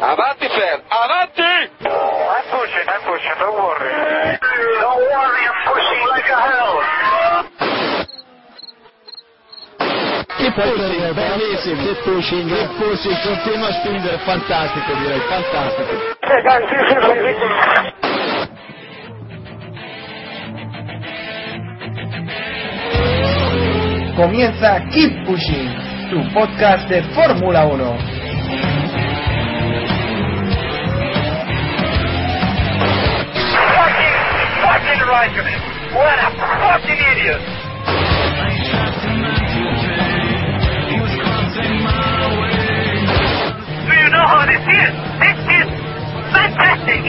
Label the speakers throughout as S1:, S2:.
S1: Avanti, Fer, avanti!
S2: I'm pushing, I'm pushing, don't worry. Don't worry, I'm pushing like a hell.
S3: Che pushing, bellissimo, che pushing, che pushing, continua a spingere, fantastico direi, fantastico.
S2: Ridiculous.
S4: Comienza Keep Pushing, tu podcast de Fórmula 1.
S2: Fucking Raikkonen. What a fucking idiot. Do you know how this is? This is fantastic.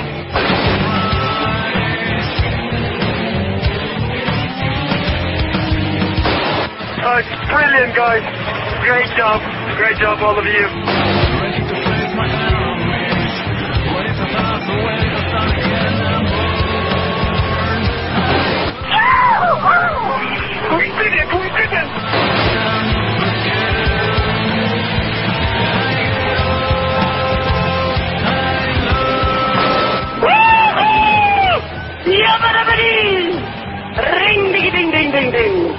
S2: Oh, it's brilliant, guys. Great job. Great job, all of you. Ding, ding.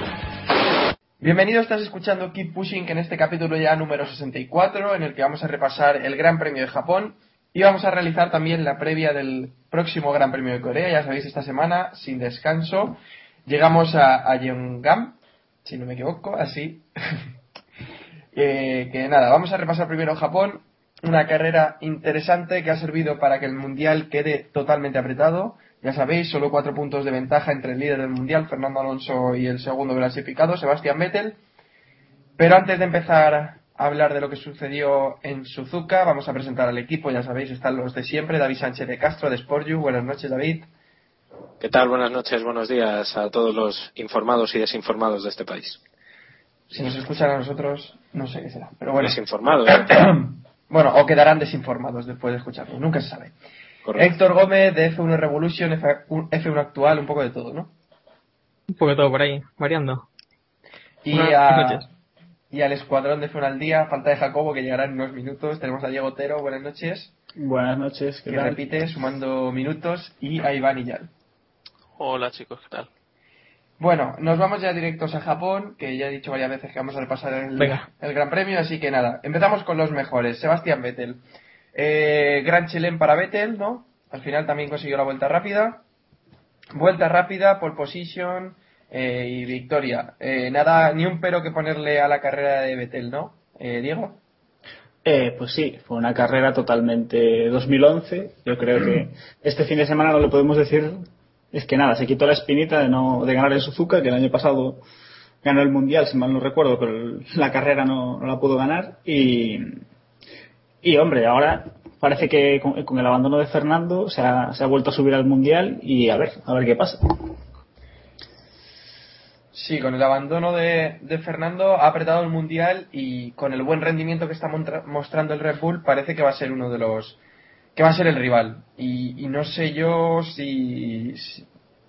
S4: Bienvenido, estás escuchando Keep Pushing, en este capítulo ya número 64, en el que vamos a repasar el Gran Premio de Japón y vamos a realizar también la previa del próximo Gran Premio de Corea. Ya sabéis, esta semana, sin descanso, llegamos a, a Yeongam, si no me equivoco, así. Eh, que nada, vamos a repasar primero Japón, una carrera interesante que ha servido para que el Mundial quede totalmente apretado. Ya sabéis, solo cuatro puntos de ventaja entre el líder del Mundial, Fernando Alonso, y el segundo clasificado, Sebastián Vettel. Pero antes de empezar a hablar de lo que sucedió en Suzuka, vamos a presentar al equipo. Ya sabéis, están los de siempre, David Sánchez de Castro, de Sportju. Buenas noches, David.
S5: ¿Qué tal? Buenas noches, buenos días a todos los informados y desinformados de este país.
S4: Si nos escuchan a nosotros, no sé qué será. Pero bueno,
S5: Desinformados, ¿eh?
S4: bueno, o quedarán desinformados después de escucharnos, nunca se sabe.
S5: Correcto.
S4: Héctor Gómez de F1 Revolution, F1 F1 actual, un poco de todo, ¿no?
S6: Un poco de todo por ahí, variando.
S4: Y,
S6: Buenas
S4: a-
S6: noches.
S4: y al escuadrón de F1 al día, falta de Jacobo, que llegará en unos minutos. Tenemos a Diego Otero, buenas noches,
S7: Buenas noches, ¿qué
S4: que
S7: tal?
S4: repite sumando minutos, y a Iván Iyal.
S8: Hola chicos, ¿qué tal?
S4: Bueno, nos vamos ya directos a Japón, que ya he dicho varias veces que vamos a repasar el, Gran Premio, así que nada, empezamos con los mejores. Sebastián Vettel. Eh, gran chelén para Vettel, ¿no? Al final también consiguió la vuelta rápida. Vuelta rápida, pole position eh, y victoria. Eh, nada, ni un pero que ponerle a la carrera de Vettel, ¿no? Eh, Diego.
S7: Eh, pues sí, fue una carrera totalmente 2011. Yo creo que este fin de semana no le podemos decir es que nada, se quitó la espinita de no de ganar en Suzuka, que el año pasado ganó el mundial, si mal no recuerdo, pero la carrera no, la pudo ganar y y hombre, ahora parece que con, el abandono de Fernando se ha, se ha vuelto a subir al mundial y a ver, a ver qué pasa.
S4: Sí, con el abandono de, de Fernando ha apretado el mundial y con el buen rendimiento que está mostrando el Red Bull parece que va a ser uno de los que va a ser el rival. Y, no sé yo si,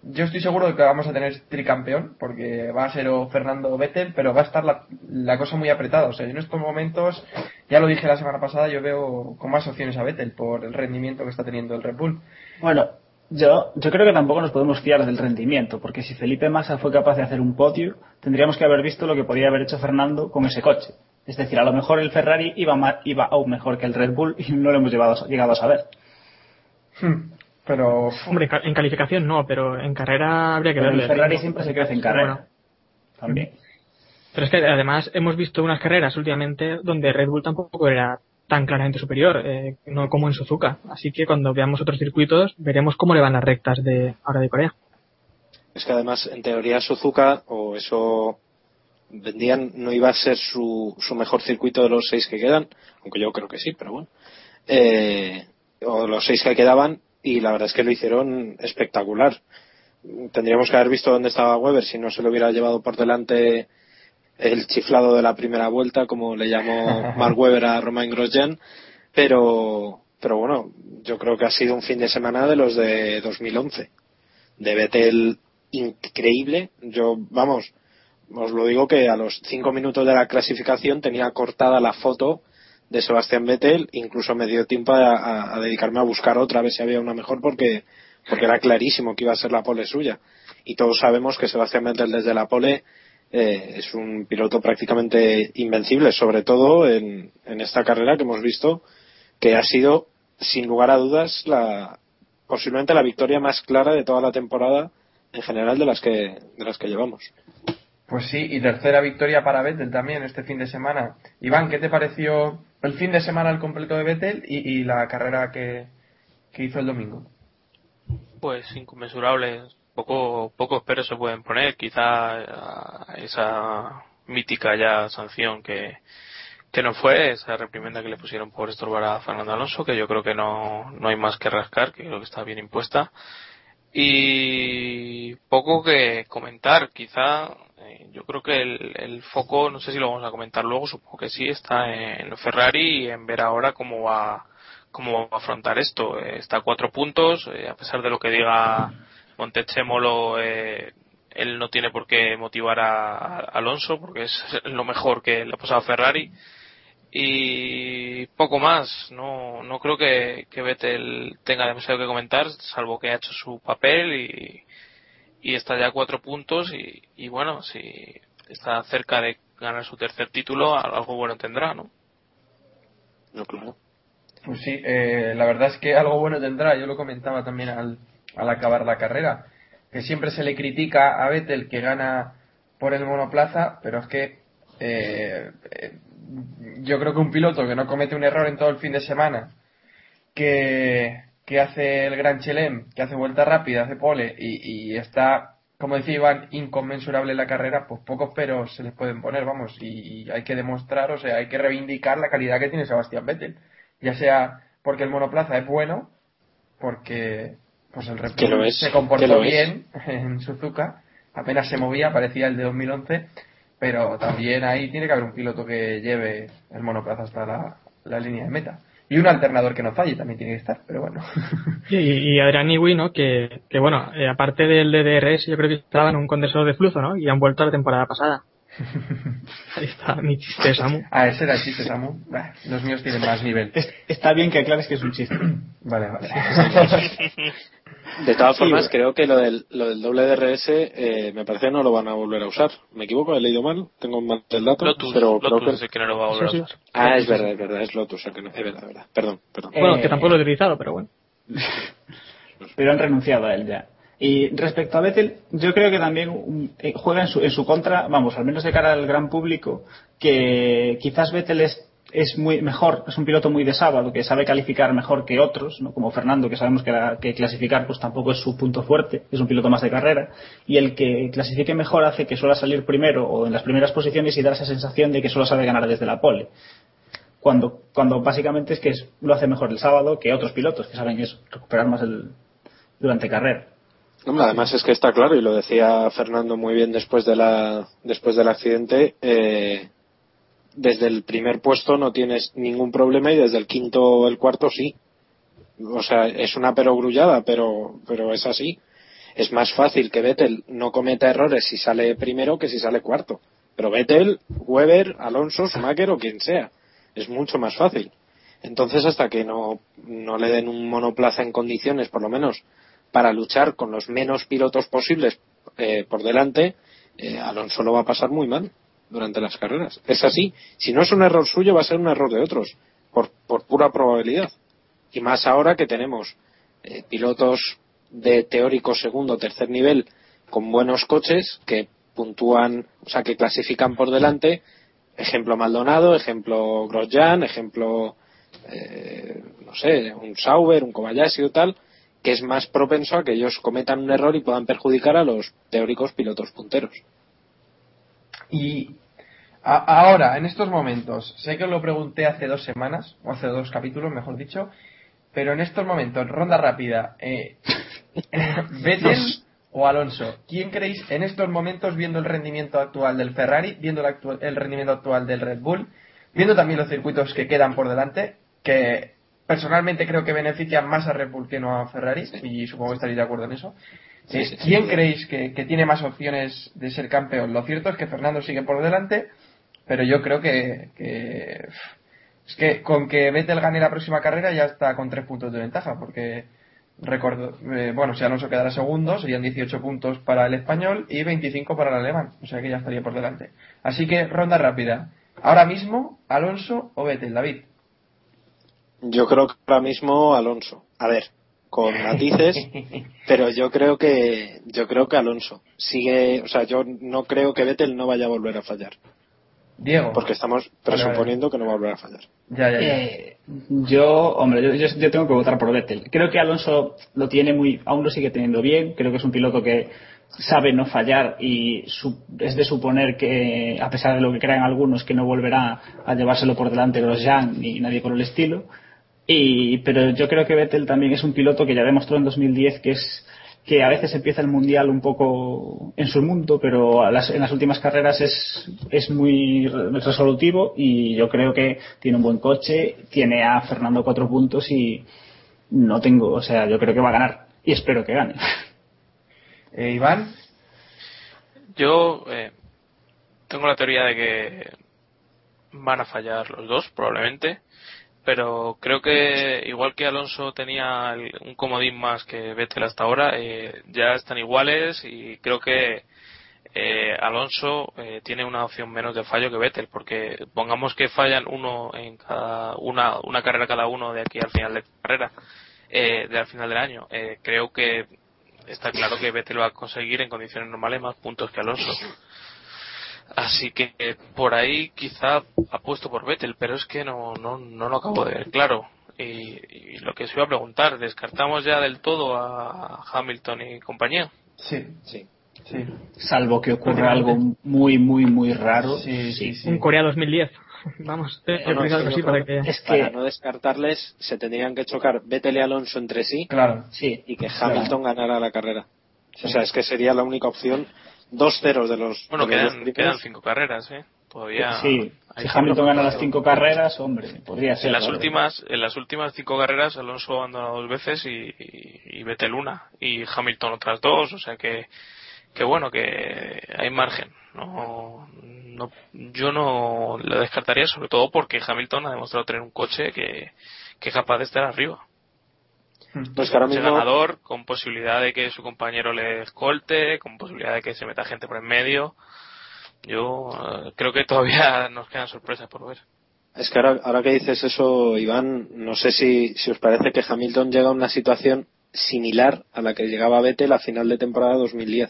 S4: yo estoy seguro de que vamos a tener tricampeón porque va a ser o Fernando o Vettel pero va a estar la, la cosa muy apretada. O sea yo en estos momentos ya lo dije la semana pasada yo veo con más opciones a Vettel por el rendimiento que está teniendo el Red Bull.
S7: Bueno, yo, yo creo que tampoco nos podemos fiar del rendimiento, porque si Felipe Massa fue capaz de hacer un podio, tendríamos que haber visto lo que podía haber hecho Fernando con ese coche. Es decir, a lo mejor el Ferrari iba, iba aún mejor que el Red Bull y no lo hemos llevado, llegado a saber.
S4: Hmm, pero
S6: Hombre, en ca- en calificación no, pero en carrera habría que
S7: Pero
S6: verle.
S7: el Ferrari
S6: ¿no?
S7: siempre se crece en carrera.
S6: bueno.
S7: También.
S6: Pero es que además hemos visto unas carreras últimamente donde Red Bull tampoco era tan claramente superior, eh, no como en Suzuka. Así que cuando veamos otros circuitos veremos cómo le van las rectas de ahora de Corea.
S5: Es que además, en teoría, Suzuka, o eso vendían, no iba a ser su, su mejor circuito de los seis que quedan, aunque yo creo que sí, pero bueno. Eh, o los seis que quedaban, y la verdad es que lo hicieron espectacular. Tendríamos que haber visto dónde estaba Weber si no se lo hubiera llevado por delante el chiflado de la primera vuelta, como le llamó Mark Webber a Romain Grosjean, pero, pero bueno, yo creo que ha sido un fin de semana de los de 2011. De Vettel increíble. Yo, vamos, os lo digo que a los cinco minutos de la clasificación tenía cortada la foto de Sebastián Vettel, incluso me dio tiempo a, dedicarme a buscar otra, a ver si había una mejor, porque, porque era clarísimo que iba a ser la pole suya. Y todos sabemos que Sebastián Vettel desde la pole eh, es un piloto prácticamente invencible, sobre todo en, en esta carrera que hemos visto, que ha sido, sin lugar a dudas, la, posiblemente la victoria más clara de toda la temporada en general de las que, de las que llevamos.
S4: Pues sí, y tercera victoria para Vettel también este fin de semana. Iván, ¿qué te pareció el fin de semana al completo de Vettel y, la carrera que, que, hizo el domingo?
S8: Pues inconmensurable. Poco, pocos peros se pueden poner. Quizá esa mítica ya sanción que, que no fue, esa reprimenda que le pusieron por estorbar a Fernando Alonso, que yo creo que no, no hay más que rascar, que creo que está bien impuesta. Y poco que comentar, quizá eh, yo creo que el, el, foco, no sé si lo vamos a comentar luego, supongo que sí, está en Ferrari y en ver ahora cómo va, cómo va a afrontar esto. Eh, está a cuatro puntos, eh, a pesar de lo que diga Montechemolo, él no tiene por qué motivar a, a, Alonso porque es lo mejor que le ha pasado a Ferrari y poco más no no creo que, que Vettel tenga demasiado que comentar salvo que ha hecho su papel y, y está ya a cuatro puntos y, y, bueno si está cerca de ganar su tercer título algo bueno tendrá no
S5: no claro.
S4: Pues sí eh, la verdad es que algo bueno tendrá. Yo lo comentaba también al, al acabar la carrera que siempre se le critica a Vettel que gana por el monoplaza pero es que eh, yo creo que un piloto que no comete un error en todo el fin de semana, que, que hace el Gran Chelem, que hace vuelta rápida, hace pole y, y está, como decía Iván, inconmensurable en la carrera, pues pocos peros se les pueden poner, vamos, y, y hay que demostrar, o sea, hay que reivindicar la calidad que tiene Sebastián Vettel, ya sea porque el monoplaza es bueno, porque pues el Red
S5: Bull
S4: se comportó bien en Suzuka, apenas se movía, parecía el de 2011 pero también ahí tiene que haber un piloto que lleve el monoplaza hasta la, la línea de meta. Y un alternador que no falle también tiene que estar, pero bueno.
S6: y, y Adrián Newey, ¿no? Que, que bueno, eh, aparte del DDRS, yo creo que estaba en un condensador de flujo, ¿no? Y han vuelto a la temporada pasada. Ahí está mi chiste, Samu.
S4: Ah, ese era el chiste, Samu. Bah, los míos tienen más nivel.
S7: Es, está bien que aclares que es un chiste.
S4: vale, vale.
S5: De todas formas, sí, creo que lo del, lo del doble DRS eh, me parece que no lo van a volver a usar. ¿Me equivoco? ¿He leído mal? Tengo mal el dato.
S8: Lotus,
S5: pero
S8: Lotus que... es que no lo va a volver sí, sí. a usar.
S5: Ah, es verdad, es verdad, es Lotus el que no. Es verdad, verdad. Perdón, perdón.
S6: Bueno, eh... que tampoco lo he utilizado, pero bueno.
S7: pero han renunciado a él ya. Y respecto a Vettel, yo creo que también eh, juega en su, en su contra, vamos, al menos de cara al gran público, que quizás Vettel es es muy mejor, es un piloto muy de sábado, que sabe calificar mejor que otros, ¿no? como Fernando, que sabemos que, la, que, clasificar pues tampoco es su punto fuerte, es un piloto más de carrera, y el que clasifique mejor hace que suele salir primero o en las primeras posiciones y dar esa sensación de que solo sabe ganar desde la pole. Cuando, cuando básicamente es que es, lo hace mejor el sábado que otros pilotos que saben eso, recuperar más el, durante carrera.
S5: Además es que está claro, y lo decía Fernando muy bien después, de la, después del accidente, eh, desde el primer puesto no tienes ningún problema y desde el quinto o el cuarto sí. O sea, es una perogrullada, pero, pero es así. Es más fácil que Vettel no cometa errores si sale primero que si sale cuarto. Pero Vettel, Weber, Alonso, Schumacher o quien sea. Es mucho más fácil. Entonces, hasta que no, no le den un monoplaza en condiciones, por lo menos, para luchar con los menos pilotos posibles eh, por delante, eh, Alonso lo va a pasar muy mal durante las carreras. Es así. Si no es un error suyo, va a ser un error de otros, por, por pura probabilidad. Y más ahora que tenemos eh, pilotos de teórico segundo o tercer nivel con buenos coches que puntúan, o sea, que clasifican por delante. Ejemplo Maldonado, ejemplo Grosjean, ejemplo, eh, no sé, un Sauber, un Kobayashi o tal, que es más propenso a que ellos cometan un error y puedan perjudicar a los teóricos pilotos punteros.
S4: Y a, ahora, en estos momentos, sé que os lo pregunté hace dos semanas, o hace dos capítulos, mejor dicho, pero en estos momentos, ronda rápida, eh, Vettel o Alonso, ¿quién creéis en estos momentos, viendo el rendimiento actual del Ferrari, viendo el, el rendimiento actual del Red Bull, viendo también los circuitos que quedan por delante, que personalmente creo que benefician más a Red Bull que no a Ferrari, y supongo que estaréis de acuerdo en eso.
S5: Sí, sí,
S4: ¿Quién
S5: sí.
S4: creéis que, que tiene más opciones de ser campeón? Lo cierto es que Fernando sigue por delante, pero yo creo que, que- es que con que Vettel gane la próxima carrera ya está con tres puntos de ventaja, porque recuerdo, eh, bueno, si Alonso quedara segundo, serían 18 puntos para el español y 25 para el alemán, o sea que ya estaría por delante. Así que ronda rápida. Ahora mismo, Alonso o Vettel, David.
S5: Yo creo que ahora mismo Alonso. A ver, con matices, pero yo creo que yo creo que Alonso sigue, o sea, yo no creo que Vettel no vaya a volver a fallar,
S4: Diego.
S5: porque estamos
S4: Vale, vale.
S5: presuponiendo que no va a volver a fallar.
S4: Ya, ya, ya.
S7: Eh, yo, hombre, yo, yo- yo tengo que votar por Vettel. Creo que Alonso lo tiene muy, aún lo sigue teniendo bien. Creo que es un piloto que sabe no fallar y su- es de suponer que, a pesar de lo que crean algunos, que no volverá a llevárselo por delante Grosjean ni nadie por el estilo. Y, pero yo creo que Vettel también es un piloto que ya demostró en 2010 que es que a veces empieza el mundial un poco en su mundo, pero a las- en las últimas carreras es, es muy re- resolutivo y yo creo que tiene un buen coche, tiene a Fernando cuatro puntos y no tengo, o sea, yo creo que va a ganar y espero que gane.
S4: Eh, Iván.
S8: Yo eh, tengo la teoría de que van a fallar los dos, probablemente. Pero creo que igual que Alonso tenía un comodín más que Vettel hasta ahora, eh, ya están iguales y creo que eh, Alonso eh, tiene una opción menos de fallo que Vettel, porque pongamos que fallan uno en cada una, una carrera cada uno de aquí al final de carrera, eh, de al final del año. Eh, creo que está claro que Vettel va a conseguir en condiciones normales más puntos que Alonso. Así que eh, por ahí quizá apuesto por Vettel, pero es que no, no, no lo acabo de ver claro. Y, y lo que os iba a preguntar, ¿descartamos ya del todo a Hamilton y compañía?
S4: Sí,
S5: Sí.
S4: sí.
S7: Salvo que ocurra algo muy, muy, muy raro.
S4: Sí, sí, sí.
S6: Un Corea 2010. Vamos, he
S5: No,
S6: para
S5: que-
S6: que...
S7: Es
S5: Para
S7: que,
S5: no descartarles, se tendrían que chocar Vettel y Alonso entre sí
S4: Claro.
S7: sí,
S5: y que
S7: claro.
S5: Hamilton ganara la carrera. O sea, es que sería la única opción. Dos ceros de los.
S8: Bueno,
S5: de los
S8: quedan, quedan cinco carreras, ¿eh? Todavía.
S7: Sí,
S8: hay
S7: si Hamilton gana las cinco carreras, hombre, podría ser.
S8: En las últimas, en las últimas cinco carreras Alonso abandonó dos veces y, y, y Vettel una y Hamilton otras dos, o sea que, que bueno que hay margen. No, no, yo no lo descartaría sobre todo porque Hamilton ha demostrado tener un coche que, que es capaz de estar arriba.
S5: Pues que ahora mismo.
S8: ganador, con posibilidad de que su compañero le escolte, con posibilidad de que se meta gente por en medio. Yo eh, creo que todavía nos quedan sorpresas por ver.
S5: Es que ahora, ahora que dices eso, Iván, no sé si, si os parece que Hamilton llega a una situación similar a la que llegaba Vettel a final de temporada 2010.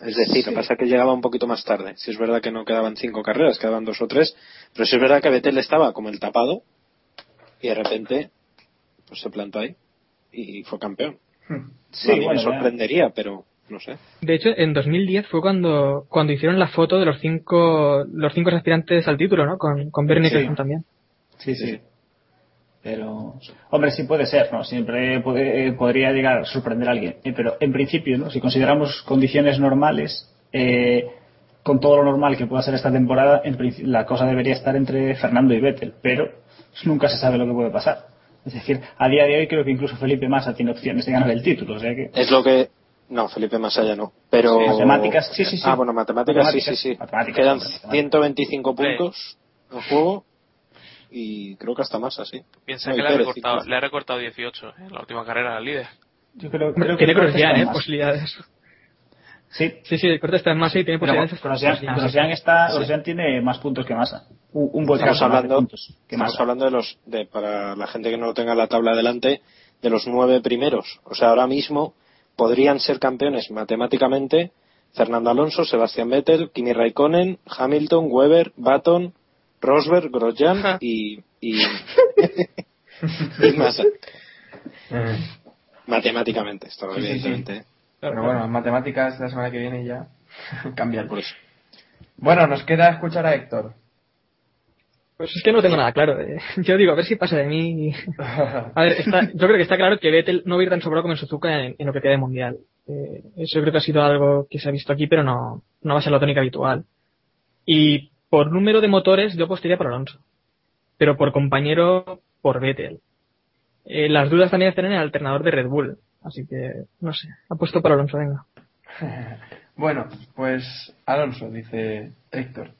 S5: Es decir, lo que pasa es que llegaba un poquito más tarde. Si es verdad que no quedaban cinco carreras, quedaban dos o tres, pero si es verdad que Vettel estaba como el tapado y de repente pues se plantó ahí y fue campeón.
S7: Sí,
S5: mí
S7: bueno,
S5: me
S7: ya.
S5: sorprendería, pero no sé.
S6: De hecho, en 2010 fue cuando, cuando hicieron la foto de los cinco, los cinco aspirantes al título, ¿no? Con, con Bernie
S7: Sí.
S6: También.
S7: Sí, sí. Pero, hombre, sí puede ser, ¿no? Siempre puede- eh, podría llegar a sorprender a alguien. Eh, pero en principio, ¿no? Si consideramos condiciones normales, eh, con todo lo normal que pueda ser esta temporada, en princi- la cosa debería estar entre Fernando y Vettel. Pero nunca se sabe lo que puede pasar. Es decir, a día de hoy creo que incluso Felipe Massa tiene opciones de ganar el título. O sea que,
S5: Es lo que. No, Felipe más allá no. Pero.
S7: Sí, matemáticas, sí, sí, sí.
S5: Ah, bueno, matemáticas,
S7: Matemáticas,
S5: sí, sí, sí.
S7: matemáticas,
S5: Quedan
S7: matemáticas.
S5: 125 puntos en juego y creo que hasta más así.
S8: Piensa
S5: No,
S8: que le ha, recortado, le ha recortado 18 en la última carrera al líder.
S7: yo creo, creo que
S6: tiene ¿eh? Posibilidades.
S7: Sí,
S6: Sí, sí, el corte está en masa y tiene
S7: Pero
S6: posibilidades.
S7: Grosjean, está, Grosjean tiene más puntos que Massa. Un, un buen
S5: Estamos
S7: más de
S5: hablando,
S7: puntos que
S5: estamos
S7: Massa.
S5: hablando de los, de, para la gente que no lo tenga la tabla delante, de los nueve primeros. O sea, ahora mismo podrían ser campeones matemáticamente Fernando Alonso, Sebastián Vettel, Kimi Raikkonen, Hamilton, Weber, Baton, Rosberg, Grosjean y, y, y Massa. Matemáticamente, esto
S4: Sí, sí, sí. Pero bueno, en matemáticas la semana que viene ya cambian.
S5: Por eso.
S4: Bueno, nos queda escuchar a Héctor.
S6: Pues es que no tengo nada claro. eh. Yo digo, a ver si pasa de mí. A ver, está- yo creo que está claro que Vettel no va a ir tan sobrado como en Suzuka en, en lo que queda de mundial. Eh, eso creo que ha sido algo que se ha visto aquí, pero no, no va a ser la tónica habitual. Y por número de motores, yo apostaría por Alonso. Pero por compañero, por Vettel. Eh, las dudas también están en el alternador de Red Bull. Así que, no sé, apuesto por Alonso, venga.
S4: Bueno, pues Alonso, dice Héctor.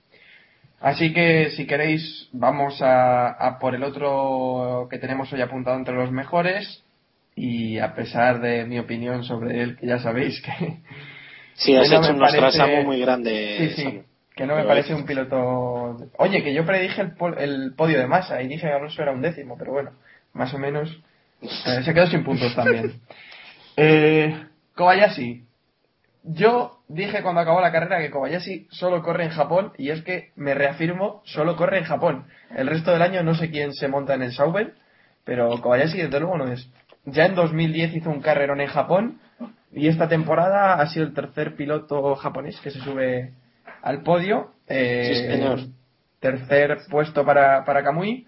S4: Así que si queréis, vamos a, a por el otro que tenemos hoy apuntado entre los mejores. Y a pesar de mi opinión sobre él, que ya sabéis que.
S5: Sí, has
S4: que no
S5: hecho un
S4: parece-
S5: muy grande.
S4: Sí, sí.
S5: Samu.
S4: Que no me
S5: Pero
S4: parece
S5: es-
S4: un piloto. Oye, que yo predije el, pol- el podio de masa y dije que Alonso era un décimo, pero bueno, más o menos. eh, se quedó sin puntos también. Eh, Kobayashi. Yo dije cuando acabó la carrera que Kobayashi solo corre en Japón y es que me reafirmo, solo corre en Japón. El resto del año no sé quién se monta en el Sauber, pero Kobayashi desde luego no es. Ya en 2010 hizo un carrerón en Japón y esta temporada ha sido el tercer piloto japonés que se sube al podio. Eh,
S5: Sí, señor.
S4: Tercer puesto para, para Kamui.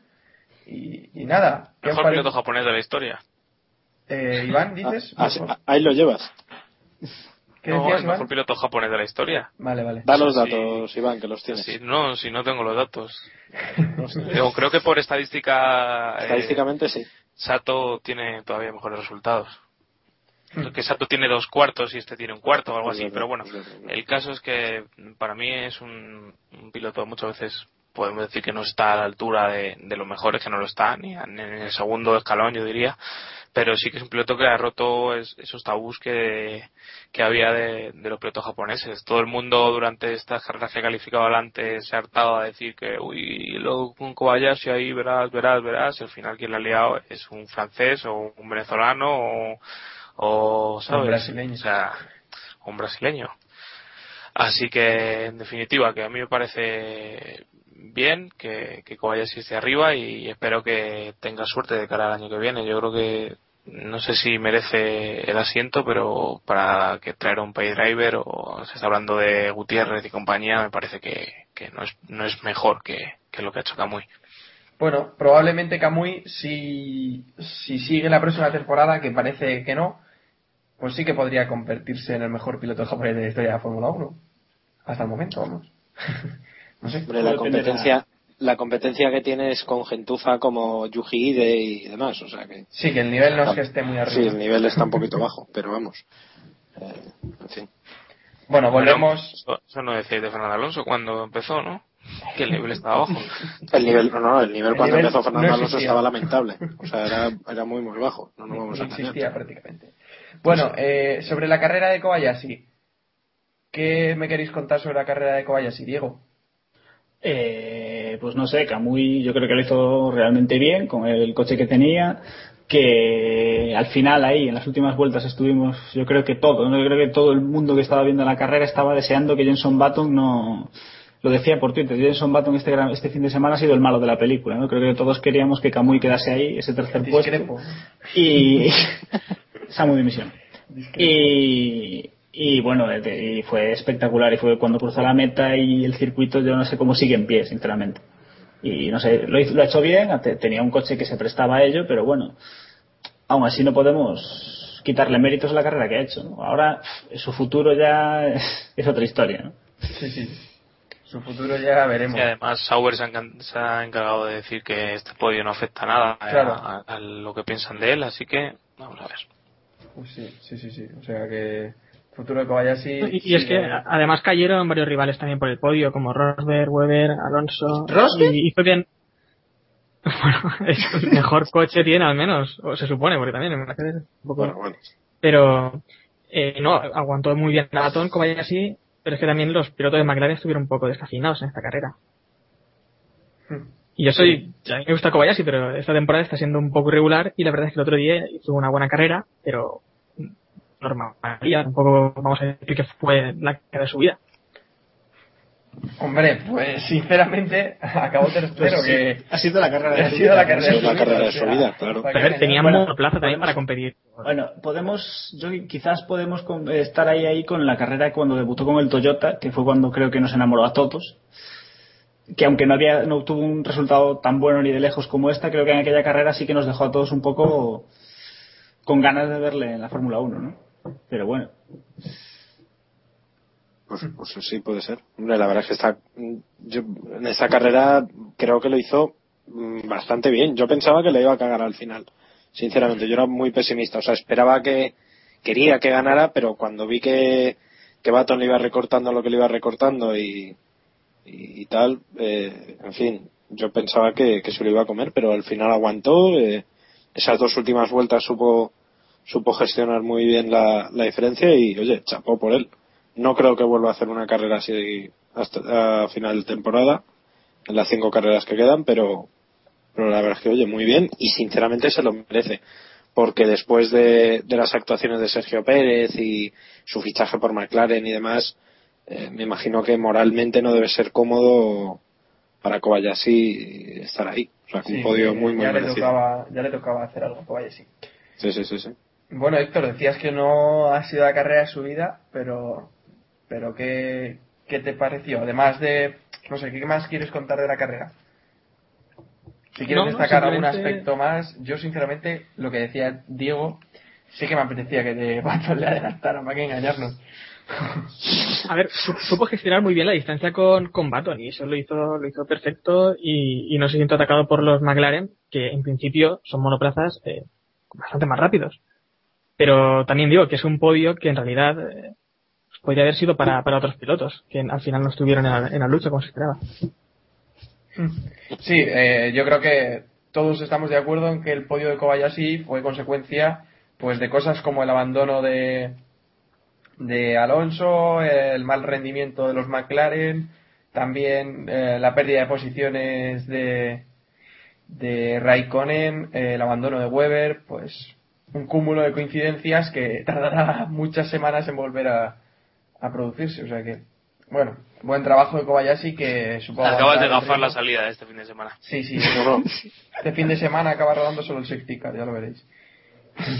S4: Y, y nada. ¿qué os
S8: Mejor piloto japonés de la historia.
S4: Eh, Iván, dices.
S5: Ah, sí, ahí lo llevas.
S4: ¿Qué
S8: no,
S4: decías,
S8: el
S4: Iván?
S8: mejor piloto japonés de la historia.
S4: Vale, vale.
S5: Da los
S8: Sí.
S5: datos, Iván, que los tienes.
S8: Sí, no, si no tengo los datos. Digo, creo que por estadística. eh,
S5: Estadísticamente sí.
S8: Sato tiene todavía mejores resultados.
S4: Hmm.
S8: Que Sato tiene dos cuartos y este tiene un cuarto o algo así. Pero bueno, el caso es que para mí es un, un piloto muchas veces podemos decir que no está a la altura de, de los mejores, que no lo está, ni en el segundo escalón yo diría, pero sí que es un piloto que ha roto es- esos tabús que, que había de, de los pilotos japoneses. Todo el mundo durante estas carreras que ha calificado adelante se ha hartado a decir que, uy, luego con Kobayashi ahí verás, verás, verás, y al final quien la ha liado es un francés o un venezolano o, o ¿sabes?
S4: Un brasileño.
S8: O sea, un brasileño. Así que, en definitiva, que a mí me parece bien que, que Kobayashi arriba y espero que tenga suerte de cara al año que viene. Yo creo que no sé si merece el asiento, pero para que traer un pay driver o se está hablando de Gutiérrez y compañía, me parece que, no, es, no es mejor que, que lo que ha hecho Kamui.
S4: Bueno, probablemente Kamui, si, si sigue la próxima temporada, que parece que no, pues sí que podría convertirse en el mejor piloto japonés de la historia de la Fórmula 1. Hasta el momento, vamos. no sé.
S5: Hombre, la competencia, la competencia que tienes con gentuza como Yuji Ide y demás, o sea que
S4: Sí, que el nivel no es que esté muy
S5: sí,
S4: arriba.
S5: el nivel está un poquito bajo, pero vamos. Eh, en fin.
S4: Bueno, volvemos.
S8: Eso, eso no decíais de Fernando Alonso cuando empezó, ¿no? Que el nivel estaba bajo.
S5: El nivel, no, no, el nivel
S4: El
S5: cuando
S4: nivel
S5: empezó Fernando
S4: no
S5: Alonso
S4: existía.
S5: estaba lamentable. O sea, era, era muy, muy bajo. No nos vamos a
S4: no existía
S5: engañar.
S4: prácticamente. Bueno, eh, sobre la carrera de Kobayashi. ¿Qué me queréis contar sobre la carrera de Kobayashi, Diego?
S7: Eh, pues no sé, Kamui yo creo que lo hizo realmente bien con el coche que tenía, que al final ahí en las últimas vueltas estuvimos, yo creo que todo, ¿no? yo creo que todo el mundo que estaba viendo la carrera estaba deseando que Jenson Button no, lo decía por Twitter, Jenson Button este, gran- este fin de semana ha sido el malo de la película, ¿no? creo que todos queríamos que Kamui quedase ahí, ese tercer puesto,
S4: Discrepo.
S7: y Samu dimisión. Y, y bueno, y fue espectacular. Y fue cuando cruzó la meta y el circuito, yo no sé cómo sigue en pie, sinceramente. Y no sé, lo, hizo- lo ha hecho bien. te- Tenía un coche que se prestaba a ello, pero bueno, aún así no podemos quitarle méritos a la carrera que ha hecho. ¿no? Ahora, su futuro ya es, es otra historia. ¿no?
S4: Sí, sí. Su futuro ya veremos.
S8: Y además Sauber se ha, encan- se ha encargado de decir que este podio no afecta nada a-
S4: Claro.
S8: a, a lo que piensan de él, así que vamos a ver.
S4: Pues sí, sí, sí, sí. O sea que futuro de Kobayashi.
S6: Y, y es que además cayeron varios rivales también por el podio, como Rosberg, Weber, Alonso.
S4: ¿Rosberg?
S6: Y hizo bien. Bueno, es el mejor coche tiene al menos, o se supone, porque también en Mercedes es un poco.
S5: Bueno, bueno.
S6: Pero eh, no, aguantó muy bien Baton, como así, pero es que también los pilotos de McLaren estuvieron un poco descafinados en esta carrera.
S4: Hmm.
S6: Y yo soy, a mí me gusta Kobayashi, pero esta temporada está siendo un poco irregular y la verdad es que el otro día hizo una buena carrera, pero normal. Tampoco vamos a decir que fue la carrera de su vida.
S4: Hombre, pues sinceramente acabó tercero.
S7: Pues sí,
S4: que
S7: ha sido la carrera de
S4: ha
S7: su
S4: sido
S7: vida,
S4: la carrera
S5: Ha
S4: de
S5: sido
S4: su
S5: la carrera
S4: vida,
S5: de su
S4: o sea,
S5: vida, claro.
S4: para
S6: Pero
S4: que
S6: tenía
S4: vean.
S6: mucha plaza también para competir.
S7: Bueno, podemos, yo quizás podemos con- estar ahí ahí con la carrera cuando debutó con el Toyota, que fue cuando creo que nos enamoró a todos. que aunque no había no tuvo un resultado tan bueno ni de lejos como esta, creo que en aquella carrera sí que nos dejó a todos un poco con ganas de verle en la Fórmula 1, ¿no? Pero bueno.
S5: Pues, pues sí, puede ser. Hombre, la verdad es que está, yo, en esa carrera creo que lo hizo mm, bastante bien. Yo pensaba que le iba a cagar al final. Sinceramente, yo era muy pesimista. O sea, esperaba que, quería que ganara, pero cuando vi que, que Baton le iba recortando lo que le iba recortando y, y, tal, eh, en fin, yo pensaba que, que, se lo iba a comer, pero al final aguantó. Eh, esas dos últimas vueltas supo, supo gestionar muy bien la, la diferencia y, oye, chapó por él. No creo que vuelva a hacer una carrera así hasta a final de temporada, en las cinco carreras que quedan, pero, pero la verdad es que, oye, muy bien y sinceramente se lo merece. Porque después de, de las actuaciones de Sergio Pérez y su fichaje por McLaren y demás, eh, me imagino que moralmente no debe ser cómodo para Kobayashi estar ahí. O sea,
S4: Sí,
S5: un podio
S4: que
S5: muy, muy
S4: ya le,
S5: merecido.
S4: tocaba, ya le tocaba hacer algo a Kobayashi.
S5: Sí, sí, sí, sí.
S4: Bueno, Héctor, decías que no ha sido la carrera de su vida, pero, pero ¿qué, ¿qué te pareció? Además de, no sé, ¿qué más quieres contar de la carrera? Si quieres
S6: No, no,
S4: destacar algún aspecto más, yo sinceramente, lo que decía Diego, sí que me apetecía que de Baton le adelantaran, para que engañarnos.
S6: A ver, su- supo gestionar muy bien la distancia con, con Baton y eso lo hizo, lo hizo perfecto y, y no se siente atacado por los McLaren, que en principio son monoplazas eh, bastante más rápidos. Pero también digo que es un podio que en realidad eh, podría haber sido para, para otros pilotos, que al final no estuvieron en la, en la lucha como se esperaba.
S4: Sí, eh, yo creo que todos estamos de acuerdo en que el podio de Kobayashi fue consecuencia pues de cosas como el abandono de de Alonso, el mal rendimiento de los McLaren, también eh, la pérdida de posiciones de de Raikkonen, el abandono de Weber, pues un cúmulo de coincidencias que tardará muchas semanas en volver a, a producirse, o sea que bueno, buen trabajo de Kobayashi que supongo
S8: Acabas de gafar la salida de este fin de semana.
S4: Sí, sí. Este fin de semana acaba rodando solo el safety car, ya lo veréis.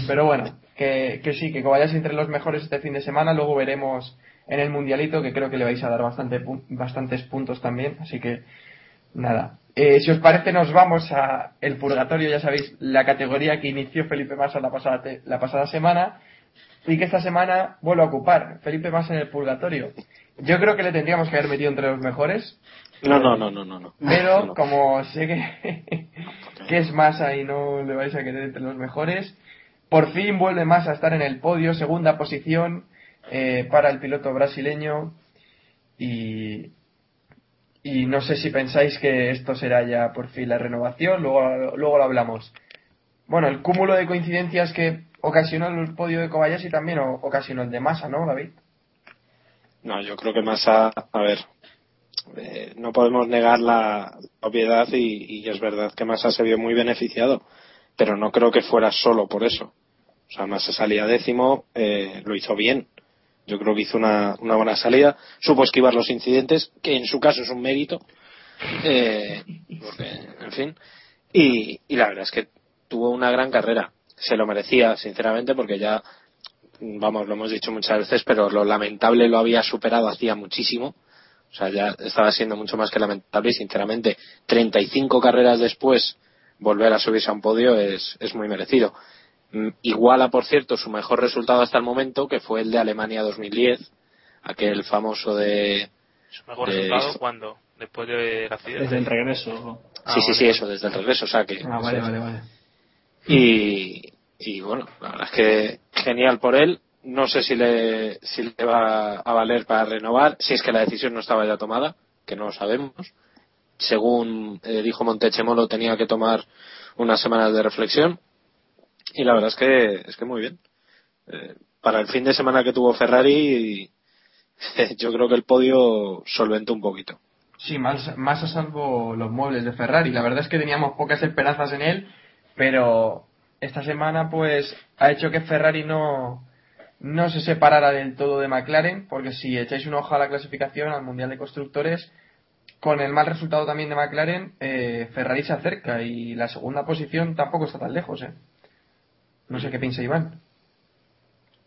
S4: Pero bueno, que, que sí, que vayáis entre los mejores este fin de semana. Luego veremos en el mundialito, que creo que le vais a dar bastante, pu- bastantes puntos también. Así que, nada. Eh, si os parece, nos vamos a el purgatorio, ya sabéis, la categoría que inició Felipe Massa la pasada, te- la pasada semana. Y que esta semana vuelve a ocupar Felipe Massa en el purgatorio. Yo creo que le tendríamos que haber metido entre los mejores.
S5: No, no, no, no, no. no.
S4: Pero
S5: No, no.
S4: como sé que, que es Massa y no le vais a querer entre los mejores, por fin vuelve Massa a estar en el podio, segunda posición eh, para el piloto brasileño y, y no sé si pensáis que esto será ya por fin la renovación, luego, luego lo hablamos. Bueno, el cúmulo de coincidencias que ocasionó el podio de Kobayashi también o- ocasionó el de Massa, ¿no, David?
S5: No, yo creo que Massa, a ver, eh, no podemos negar la obviedad y, es verdad que Massa se vio muy beneficiado, pero no creo que fuera solo por eso. O sea, Massa salía décimo, eh, lo hizo bien. Yo creo que hizo una, una buena salida, supo esquivar los incidentes, que en su caso es un mérito, eh, porque, en fin, y, y la verdad es que tuvo una gran carrera. Se lo merecía, sinceramente, porque ya vamos, lo hemos dicho muchas veces, pero lo lamentable lo había superado hacía muchísimo. O sea, ya estaba siendo mucho más que lamentable y sinceramente 35 carreras después volver a subirse a un podio es, es muy merecido. Mm, Iguala, por cierto, su mejor resultado hasta el momento, que fue el de Alemania 2010, aquel famoso de...
S8: Su mejor
S5: de-
S8: resultado cuando después del accidente.
S7: Desde el regreso.
S8: Ah,
S5: sí, sí,
S8: vale,
S5: sí,
S8: vale.
S5: eso, desde el regreso, o sea que...
S4: Ah, vale, vale, vale.
S5: Y, y bueno, la verdad es que genial por él. No sé si le, si le va a valer para renovar, si es que la decisión no estaba ya tomada, que no lo sabemos. Según eh, dijo Montechemolo, tenía que tomar unas semanas de reflexión. Y la verdad es que, es que muy bien. Eh, para el fin de semana que tuvo Ferrari, yo creo que el podio solventó un poquito.
S4: Sí, más, más a salvo los muebles de Ferrari. La verdad es que teníamos pocas esperanzas en él, pero esta semana pues ha hecho que Ferrari no, no se separara del todo de McLaren, porque si echáis una hoja a la clasificación al Mundial de Constructores, con el mal resultado también de McLaren, eh, Ferrari se acerca y la segunda posición tampoco está tan lejos. ¿eh? No sé qué piensa Iván.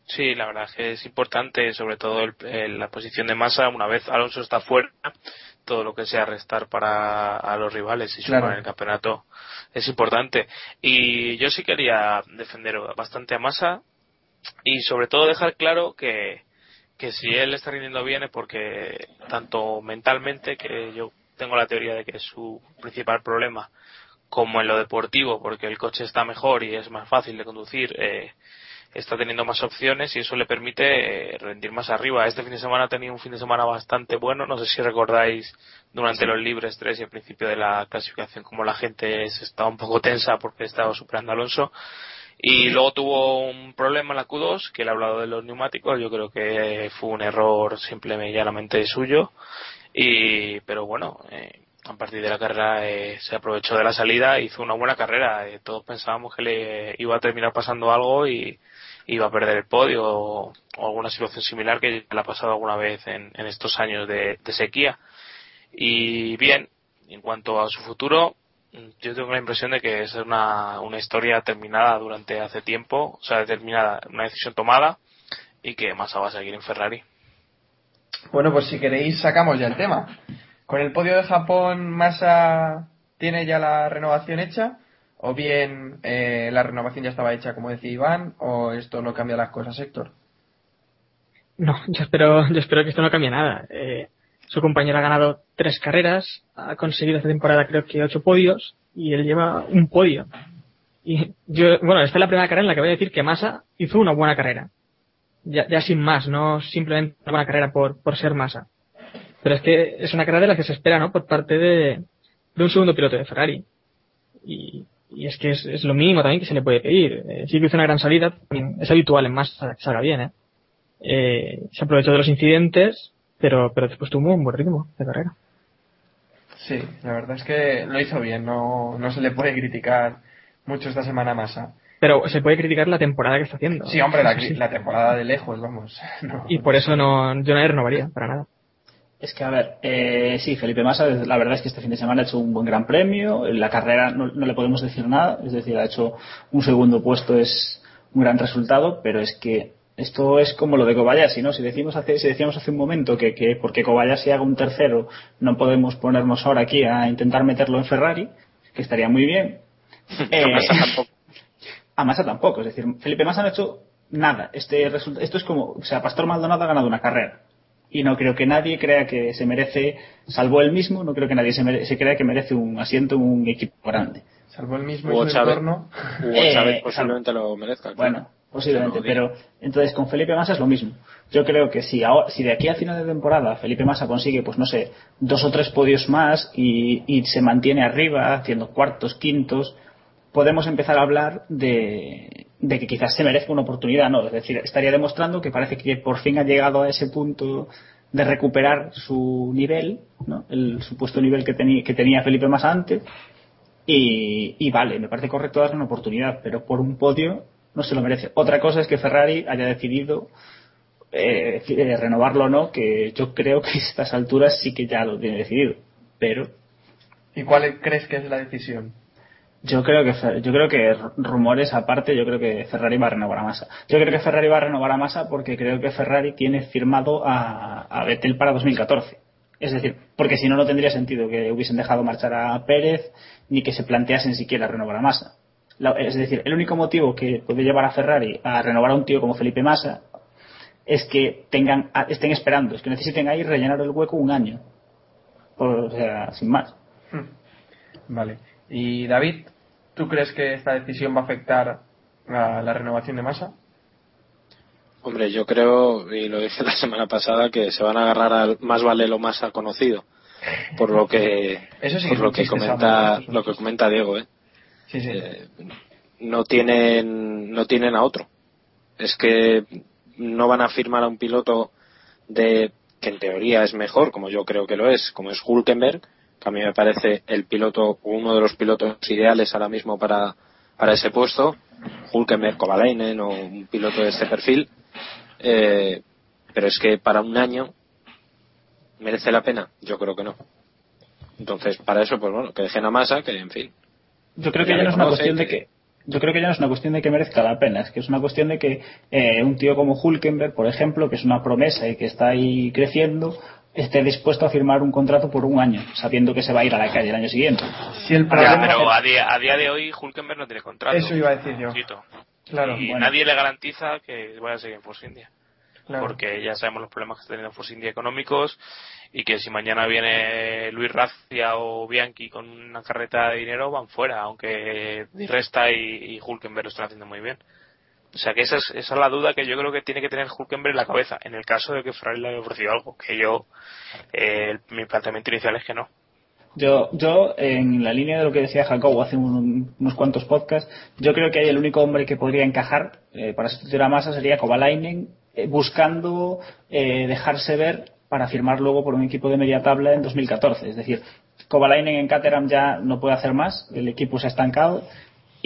S8: Sí, la verdad es que es importante, sobre todo el- el- la posición de masa. Una vez Alonso está fuera, todo lo que sea restar para a los rivales y sumar
S4: Claro.
S8: en el campeonato es importante. Y yo sí quería defender bastante a Massa y sobre todo dejar claro que, que si él está rindiendo bien es porque tanto mentalmente, que yo tengo la teoría de que es su principal problema, como en lo deportivo, porque el coche está mejor y es más fácil de conducir, eh, está teniendo más opciones y eso le permite eh, rendir más arriba. Este fin de semana ha tenido un fin de semana bastante bueno. No sé si recordáis durante los libres 3 y al principio de la clasificación como la gente se estaba un poco tensa porque estaba superando a Alonso. Y luego tuvo un problema en la Q2, que le he hablado de los neumáticos. Yo creo que fue un error simplemente y llanamente suyo. Y, pero bueno, eh, a partir de la carrera eh, se aprovechó de la salida, hizo una buena carrera. Eh, todos pensábamos que le iba a terminar pasando algo y iba a perder el podio o, alguna situación similar que le ha pasado alguna vez en, en estos años de, de sequía. Y bien, en cuanto a su futuro, yo tengo la impresión de que es una, una historia terminada durante hace tiempo, o sea, determinada, una decisión tomada y que Massa va a seguir en Ferrari.
S4: Bueno, pues si queréis sacamos ya el tema. Con el podio de Japón, Massa tiene ya la renovación hecha, o bien eh, la renovación ya estaba hecha, como decía Iván, o esto no cambia las cosas, Héctor.
S6: No, yo espero, yo espero que esto no cambie nada. Eh, su compañero ha ganado tres carreras, ha conseguido esta temporada creo que ocho podios y él lleva un podio. Y yo, bueno, esta es la primera carrera en la que voy a decir que Massa hizo una buena carrera. Ya, sin más, no simplemente una buena carrera por, por ser Massa. Pero es que es una carrera de la que se espera, ¿no? Por parte de, de un segundo piloto de Ferrari. Y, y es que es, es lo mínimo también que se le puede pedir. Eh, sí que hizo una gran salida, es habitual en Massa que salga bien, ¿eh? Eh, se aprovechó de los incidentes, pero, pero después tuvo un buen ritmo de carrera.
S4: Sí, la verdad es que lo hizo bien, no, no se le puede criticar mucho esta semana a Massa.
S6: Pero se puede criticar la temporada que está haciendo.
S4: Sí, hombre, la,
S6: sí.
S4: la temporada de lejos, vamos. No.
S6: Y por eso no, yo no le renovaría, para nada.
S7: Es que, a ver, eh, sí, Felipe Massa, la verdad es que este fin de semana ha hecho un buen gran premio. En la carrera no, no le podemos decir nada, es decir, ha hecho un segundo puesto, es un gran resultado, pero es que esto es como lo de Kobayashi, ¿no? Si, decimos hace, si decíamos hace un momento que, que porque Kobayashi haga un tercero, no podemos ponernos ahora aquí a intentar meterlo en Ferrari, que estaría muy bien. Eh,
S8: Massa tampoco.
S7: a Massa tampoco, es decir, Felipe Massa no ha hecho nada. Este resulta- esto es como, o sea, Pastor Maldonado ha ganado una carrera. Y no creo que nadie crea que se merece, salvo él mismo, no creo que nadie se, mere- se crea que merece un asiento en un equipo grande.
S4: Salvo el mismo
S5: Hugo
S4: y su
S5: Chávez.
S4: entorno.
S5: Hugo
S7: Eh,
S5: Chávez posiblemente lo merezca. claro.
S7: Bueno, posiblemente, pero entonces con Felipe Massa es lo mismo. Yo creo que si, ahora, si de aquí a final de temporada Felipe Massa consigue, pues no sé, dos o tres podios más y, y se mantiene arriba, haciendo cuartos, quintos, podemos empezar a hablar de, de que quizás se merezca una oportunidad, ¿no? Es decir, estaría demostrando que parece que por fin ha llegado a ese punto de recuperar su nivel, ¿no? El supuesto nivel que, que tenía Felipe Massa antes. Y, y vale, me parece correcto darle una oportunidad, pero por un podio no se lo merece. Otra cosa es que Ferrari haya decidido eh, eh, renovarlo o no, que yo creo que a estas alturas sí que ya lo tiene decidido. Pero
S4: ¿Y cuál crees que es la decisión?
S7: Yo creo que yo creo que rumores aparte, yo creo que Ferrari va a renovar a Massa. Yo creo que Ferrari va a renovar a Massa porque creo que Ferrari tiene firmado a, a Vettel para 2014. Es decir, porque si no, no tendría sentido que hubiesen dejado marchar a Pérez ni que se planteasen siquiera renovar a Massa. Es decir, el único motivo que puede llevar a Ferrari a renovar a un tío como Felipe Massa es que tengan, estén esperando, es que necesiten ahí rellenar el hueco un año. O sea, sin más.
S4: Vale. Y David, ¿tú crees que esta decisión va a afectar a la renovación de Massa?
S5: Hombre, yo creo, y lo dije la semana pasada, que se van a agarrar al más vale lo más conocido. Por lo que,
S4: Eso sí
S5: por
S4: es
S5: lo que comenta, lo que comenta Diego, ¿eh?
S4: Sí, sí.
S5: Eh, no tienen no tienen a otro es que no van a firmar a un piloto de que en teoría es mejor como yo creo que lo es como es Hulkenberg que a mí me parece el piloto uno de los pilotos ideales ahora mismo para para ese puesto Hulkenberg Kovalainen o un piloto de este perfil. Eh, pero es que para un año merece la pena. Yo creo que no. Entonces para eso pues bueno que dejen a Massa que en fin.
S7: Yo creo que
S5: Ya
S7: ya no es una cuestión de
S5: que-
S7: que yo creo que ya no es una cuestión de que merezca la pena, es que es una cuestión de que eh, un tío como Hulkenberg, por ejemplo, que es una promesa y que está ahí creciendo, esté dispuesto a firmar un contrato por un año, sabiendo que se va a ir a la calle el año siguiente.
S4: Si el
S8: Ya,
S4: problema
S8: pero a día, a día de hoy Hulkenberg no tiene contrato.
S4: Eso iba a decir yo. Claro,
S8: y
S4: bueno.
S8: nadie le garantiza que vaya a seguir en Force India.
S4: Claro.
S8: Porque ya sabemos los problemas que está teniendo Force India económicos y que si mañana viene Luis Razia o Bianchi con una carreta de dinero van fuera, aunque Di Resta y, y Hulkenberg lo están haciendo muy bien. O sea que esa es, esa es la duda que yo creo que tiene que tener Hulkenberg en la cabeza, en el caso de que Ferrari le haya ofrecido algo, que yo, eh, mi planteamiento inicial es que no.
S7: Yo, yo, en la línea de lo que decía Jacobo hace un- unos cuantos podcasts, yo creo que el único hombre que podría encajar eh, para sustituir a Massa sería Kovalainen, eh, buscando eh, dejarse ver para firmar luego por un equipo de media tabla en 2014. Es decir, Kovalainen en Caterham ya no puede hacer más, el equipo se ha estancado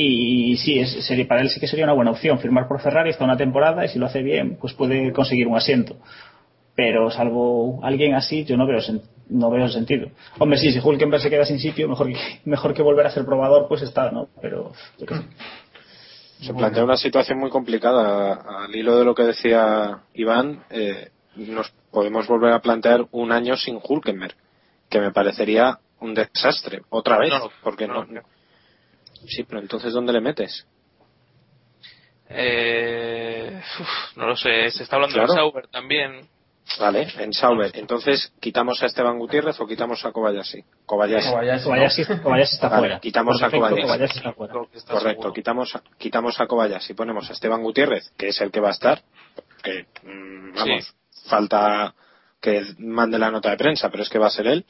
S7: y, sí, es, sería, para él sí que sería una buena opción firmar por Ferrari hasta una temporada y si lo hace bien, pues puede conseguir un asiento pero salvo alguien así yo no veo sen- no veo sentido hombre sí si Hulkenberg se queda sin sitio mejor que, mejor que volver a ser probador pues está no pero yo qué sé.
S5: Se plantea una situación muy complicada. Al hilo de lo que decía Iván, eh, nos podemos volver a plantear un año sin Hulkenberg, que me parecería un desastre, otra vez,
S8: No, no,
S5: porque
S8: no,
S5: no,
S8: no.
S5: Sí, pero entonces ¿dónde le metes?
S8: Eh, uf, no lo sé, se está hablando
S5: Claro.
S8: de Sauber también.
S5: Vale, en Sauber. Entonces, ¿quitamos a Esteban Gutiérrez o quitamos a Kobayashi? Kobayashi.
S4: Kobayashi, ¿no?
S7: Kobayashi, Kobayashi está
S5: Vale,
S7: fuera
S5: quitamos
S7: Por
S5: a Kobayashi.
S7: Está fuera
S5: Correcto, quitamos, a- quitamos a Kobayashi, ponemos a Esteban Gutiérrez, que es el que va a estar, que mm, vamos, falta que mande la nota de prensa, pero es que va a ser él,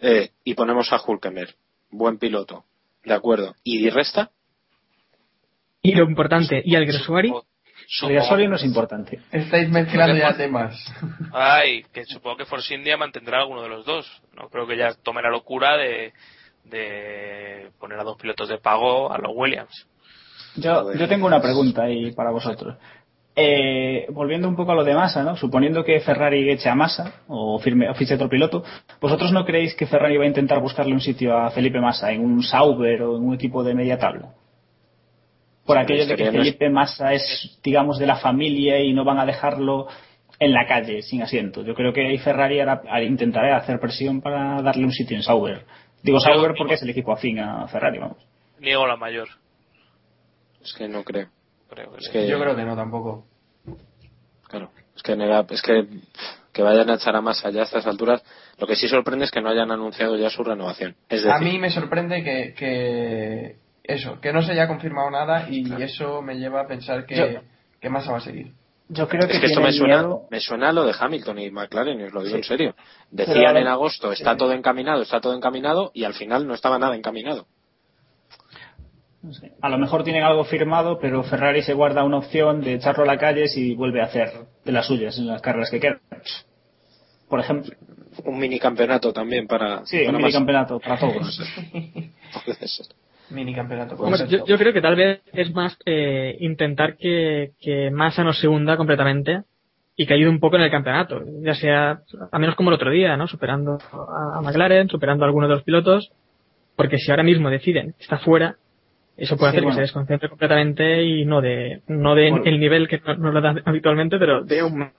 S5: eh, y ponemos a Hulkenberg, buen piloto, de acuerdo, y Resta,
S6: Y lo importante, y al Gresuari,
S8: Supongo-
S7: Riasoli no es importante
S4: Estáis mezclando ya temas.
S8: Ay, que supongo que Force India mantendrá alguno de los dos. No creo que ya tome la locura de, de poner a dos pilotos de pago a los Williams.
S7: yo, yo tengo una pregunta ahí para vosotros eh, volviendo un poco a lo de Massa, ¿no? suponiendo que Ferrari eche a Massa o, firme, o fiche otro piloto, ¿vosotros no creéis que Ferrari va a intentar buscarle un sitio a Felipe Massa en un Sauber o en un equipo de media tabla? Por
S5: Sí,
S7: aquello de que
S5: estaría no es-
S7: Felipe Massa es, digamos, de la familia y no van a dejarlo en la calle sin asiento. Yo creo que ahí Ferrari hará- intentará hacer presión para darle un sitio en Sauber. Digo Sauber porque es el equipo afín a Ferrari, vamos.
S8: Niego la mayor.
S5: es que no creo,
S8: Creo que
S5: es
S8: le-
S5: que,
S4: Yo creo que no tampoco.
S5: claro, es que, nega- es que, que vayan a echar a más allá a estas alturas, lo que sí sorprende es que no hayan anunciado ya su renovación. Es decir,
S4: A mí me sorprende que, que eso, que no se haya confirmado nada y eso me lleva a pensar que,
S7: Yo-
S4: que Massa va a seguir.
S7: Yo creo que,
S5: Es que esto me suena,
S7: miedo-
S5: me suena a lo de Hamilton y McLaren, y os lo digo
S7: Sí.
S5: en serio. Decían en agosto, está
S7: sí.
S5: todo encaminado, está todo encaminado, y al final no estaba nada encaminado.
S7: No sé, a lo mejor tienen algo firmado, pero Ferrari se guarda una opción de echarlo a la calle si vuelve a hacer de las suyas en las carreras que quedan. Por ejemplo,
S5: Un mini campeonato también para.
S7: sí,
S5: para
S7: un
S5: más-
S7: minicampeonato para todos.
S5: Puede ser.
S4: Mini campeonato.
S6: Yo, yo creo que tal vez es más eh, intentar que, que Massa no se hunda completamente y que ayude un poco en el campeonato, ya sea, a menos como el otro día, ¿no? Superando a a McLaren, superando a alguno de los pilotos, porque si ahora mismo deciden que está fuera, eso puede
S7: Sí,
S6: hacer
S7: bueno.
S6: que se desconcentre completamente y no de, no de
S7: Bueno.
S6: el nivel que no, no lo da habitualmente, pero de un.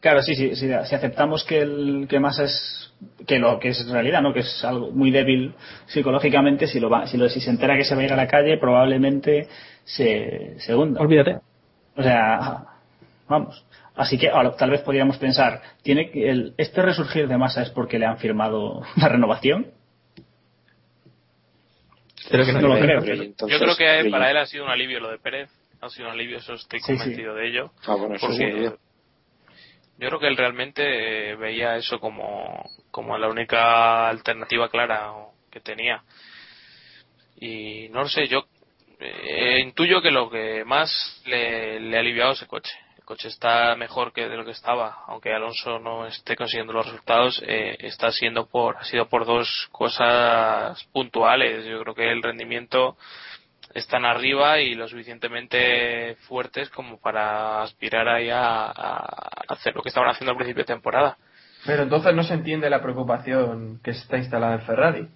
S7: Claro, sí, sí, sí, si aceptamos que el que más es que lo que es realidad, ¿no? Que es algo muy débil psicológicamente, si lo va, si lo si se entera que se va a ir a la calle, probablemente se, se hunda.
S6: Olvídate.
S7: O sea, vamos. Así que ahora, tal vez podríamos pensar, ¿tiene que el, este resurgir de masa es porque le han firmado la renovación?
S6: Pero que no,
S7: No lo creo.
S5: Pero, y entonces,
S8: Yo creo que para él ha sido un alivio lo de Pérez. Ha sido un alivio, eso estoy
S7: Sí, sí.
S8: convencido de ello.
S5: Ah, bueno,
S8: porque
S5: seguro.
S8: yo creo que él realmente eh, veía eso como, como la única alternativa clara que tenía. Y no lo sé, yo eh, intuyo que lo que más le, le ha aliviado es el coche. Coche está mejor que de lo que estaba, aunque Alonso no esté consiguiendo los resultados, eh, está siendo por, ha sido por dos cosas puntuales. Yo creo que el rendimiento están arriba y lo suficientemente fuertes como para aspirar ahí a, a hacer lo que estaban haciendo al principio de temporada.
S4: Pero entonces no se entiende la preocupación que está instalada en Ferrari.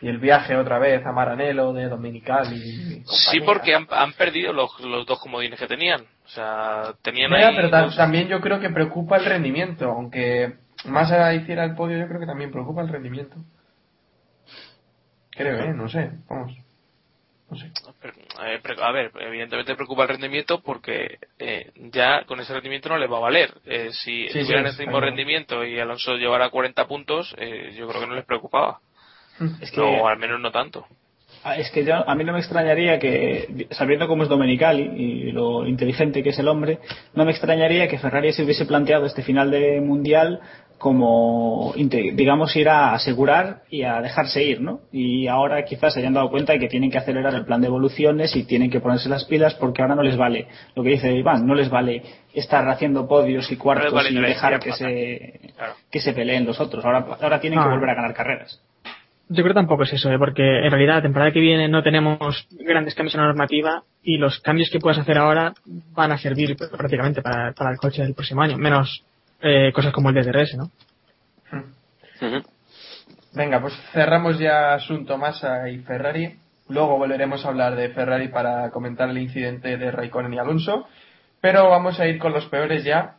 S4: Y el viaje otra vez a Maranello de Dominical y
S8: Sí, porque han, han perdido los, los dos comodines que tenían. O sea, tenían
S4: Mira,
S8: ahí
S4: pero ta-
S8: dos-
S4: también yo creo que preocupa el rendimiento, aunque Massa hiciera el podio, yo creo que también preocupa el rendimiento. Creo, ¿eh? No sé, vamos. No sé.
S8: Eh, a ver, evidentemente preocupa el rendimiento porque eh, ya con ese rendimiento no les va a valer. Eh, si
S4: Sí,
S8: tuvieran
S4: sí,
S8: ese mismo rendimiento y Alonso llevara 40 puntos, eh, yo creo que no les preocupaba.
S7: Es que-
S8: o al menos no tanto.
S7: Ah, Es que yo, a mí no me extrañaría que, sabiendo cómo es Domenicali y lo inteligente que es el hombre, no me extrañaría que Ferrari se hubiese planteado este final de mundial como, digamos, ir a asegurar y a dejarse ir, ¿no? Y ahora quizás se hayan dado cuenta de que tienen que acelerar el plan de evoluciones y tienen que ponerse las pilas porque ahora no les vale, lo que dice Iván, no les vale estar haciendo podios y cuartos
S8: vale
S7: y dejar que se,
S8: Claro.
S7: que se peleen los otros. Ahora, ahora tienen que
S6: Ah.
S7: volver a ganar carreras.
S6: Yo creo que tampoco es eso, ¿eh? porque en realidad la temporada que viene no tenemos grandes cambios en la normativa y los cambios que puedas hacer ahora van a servir prácticamente para, para el coche del próximo año, menos eh, cosas como el DRS, ¿no?
S4: Venga, pues cerramos ya asunto Massa y Ferrari. Luego volveremos a hablar de Ferrari para comentar el incidente de Raikkonen y Alonso. Pero vamos a ir con los peores ya.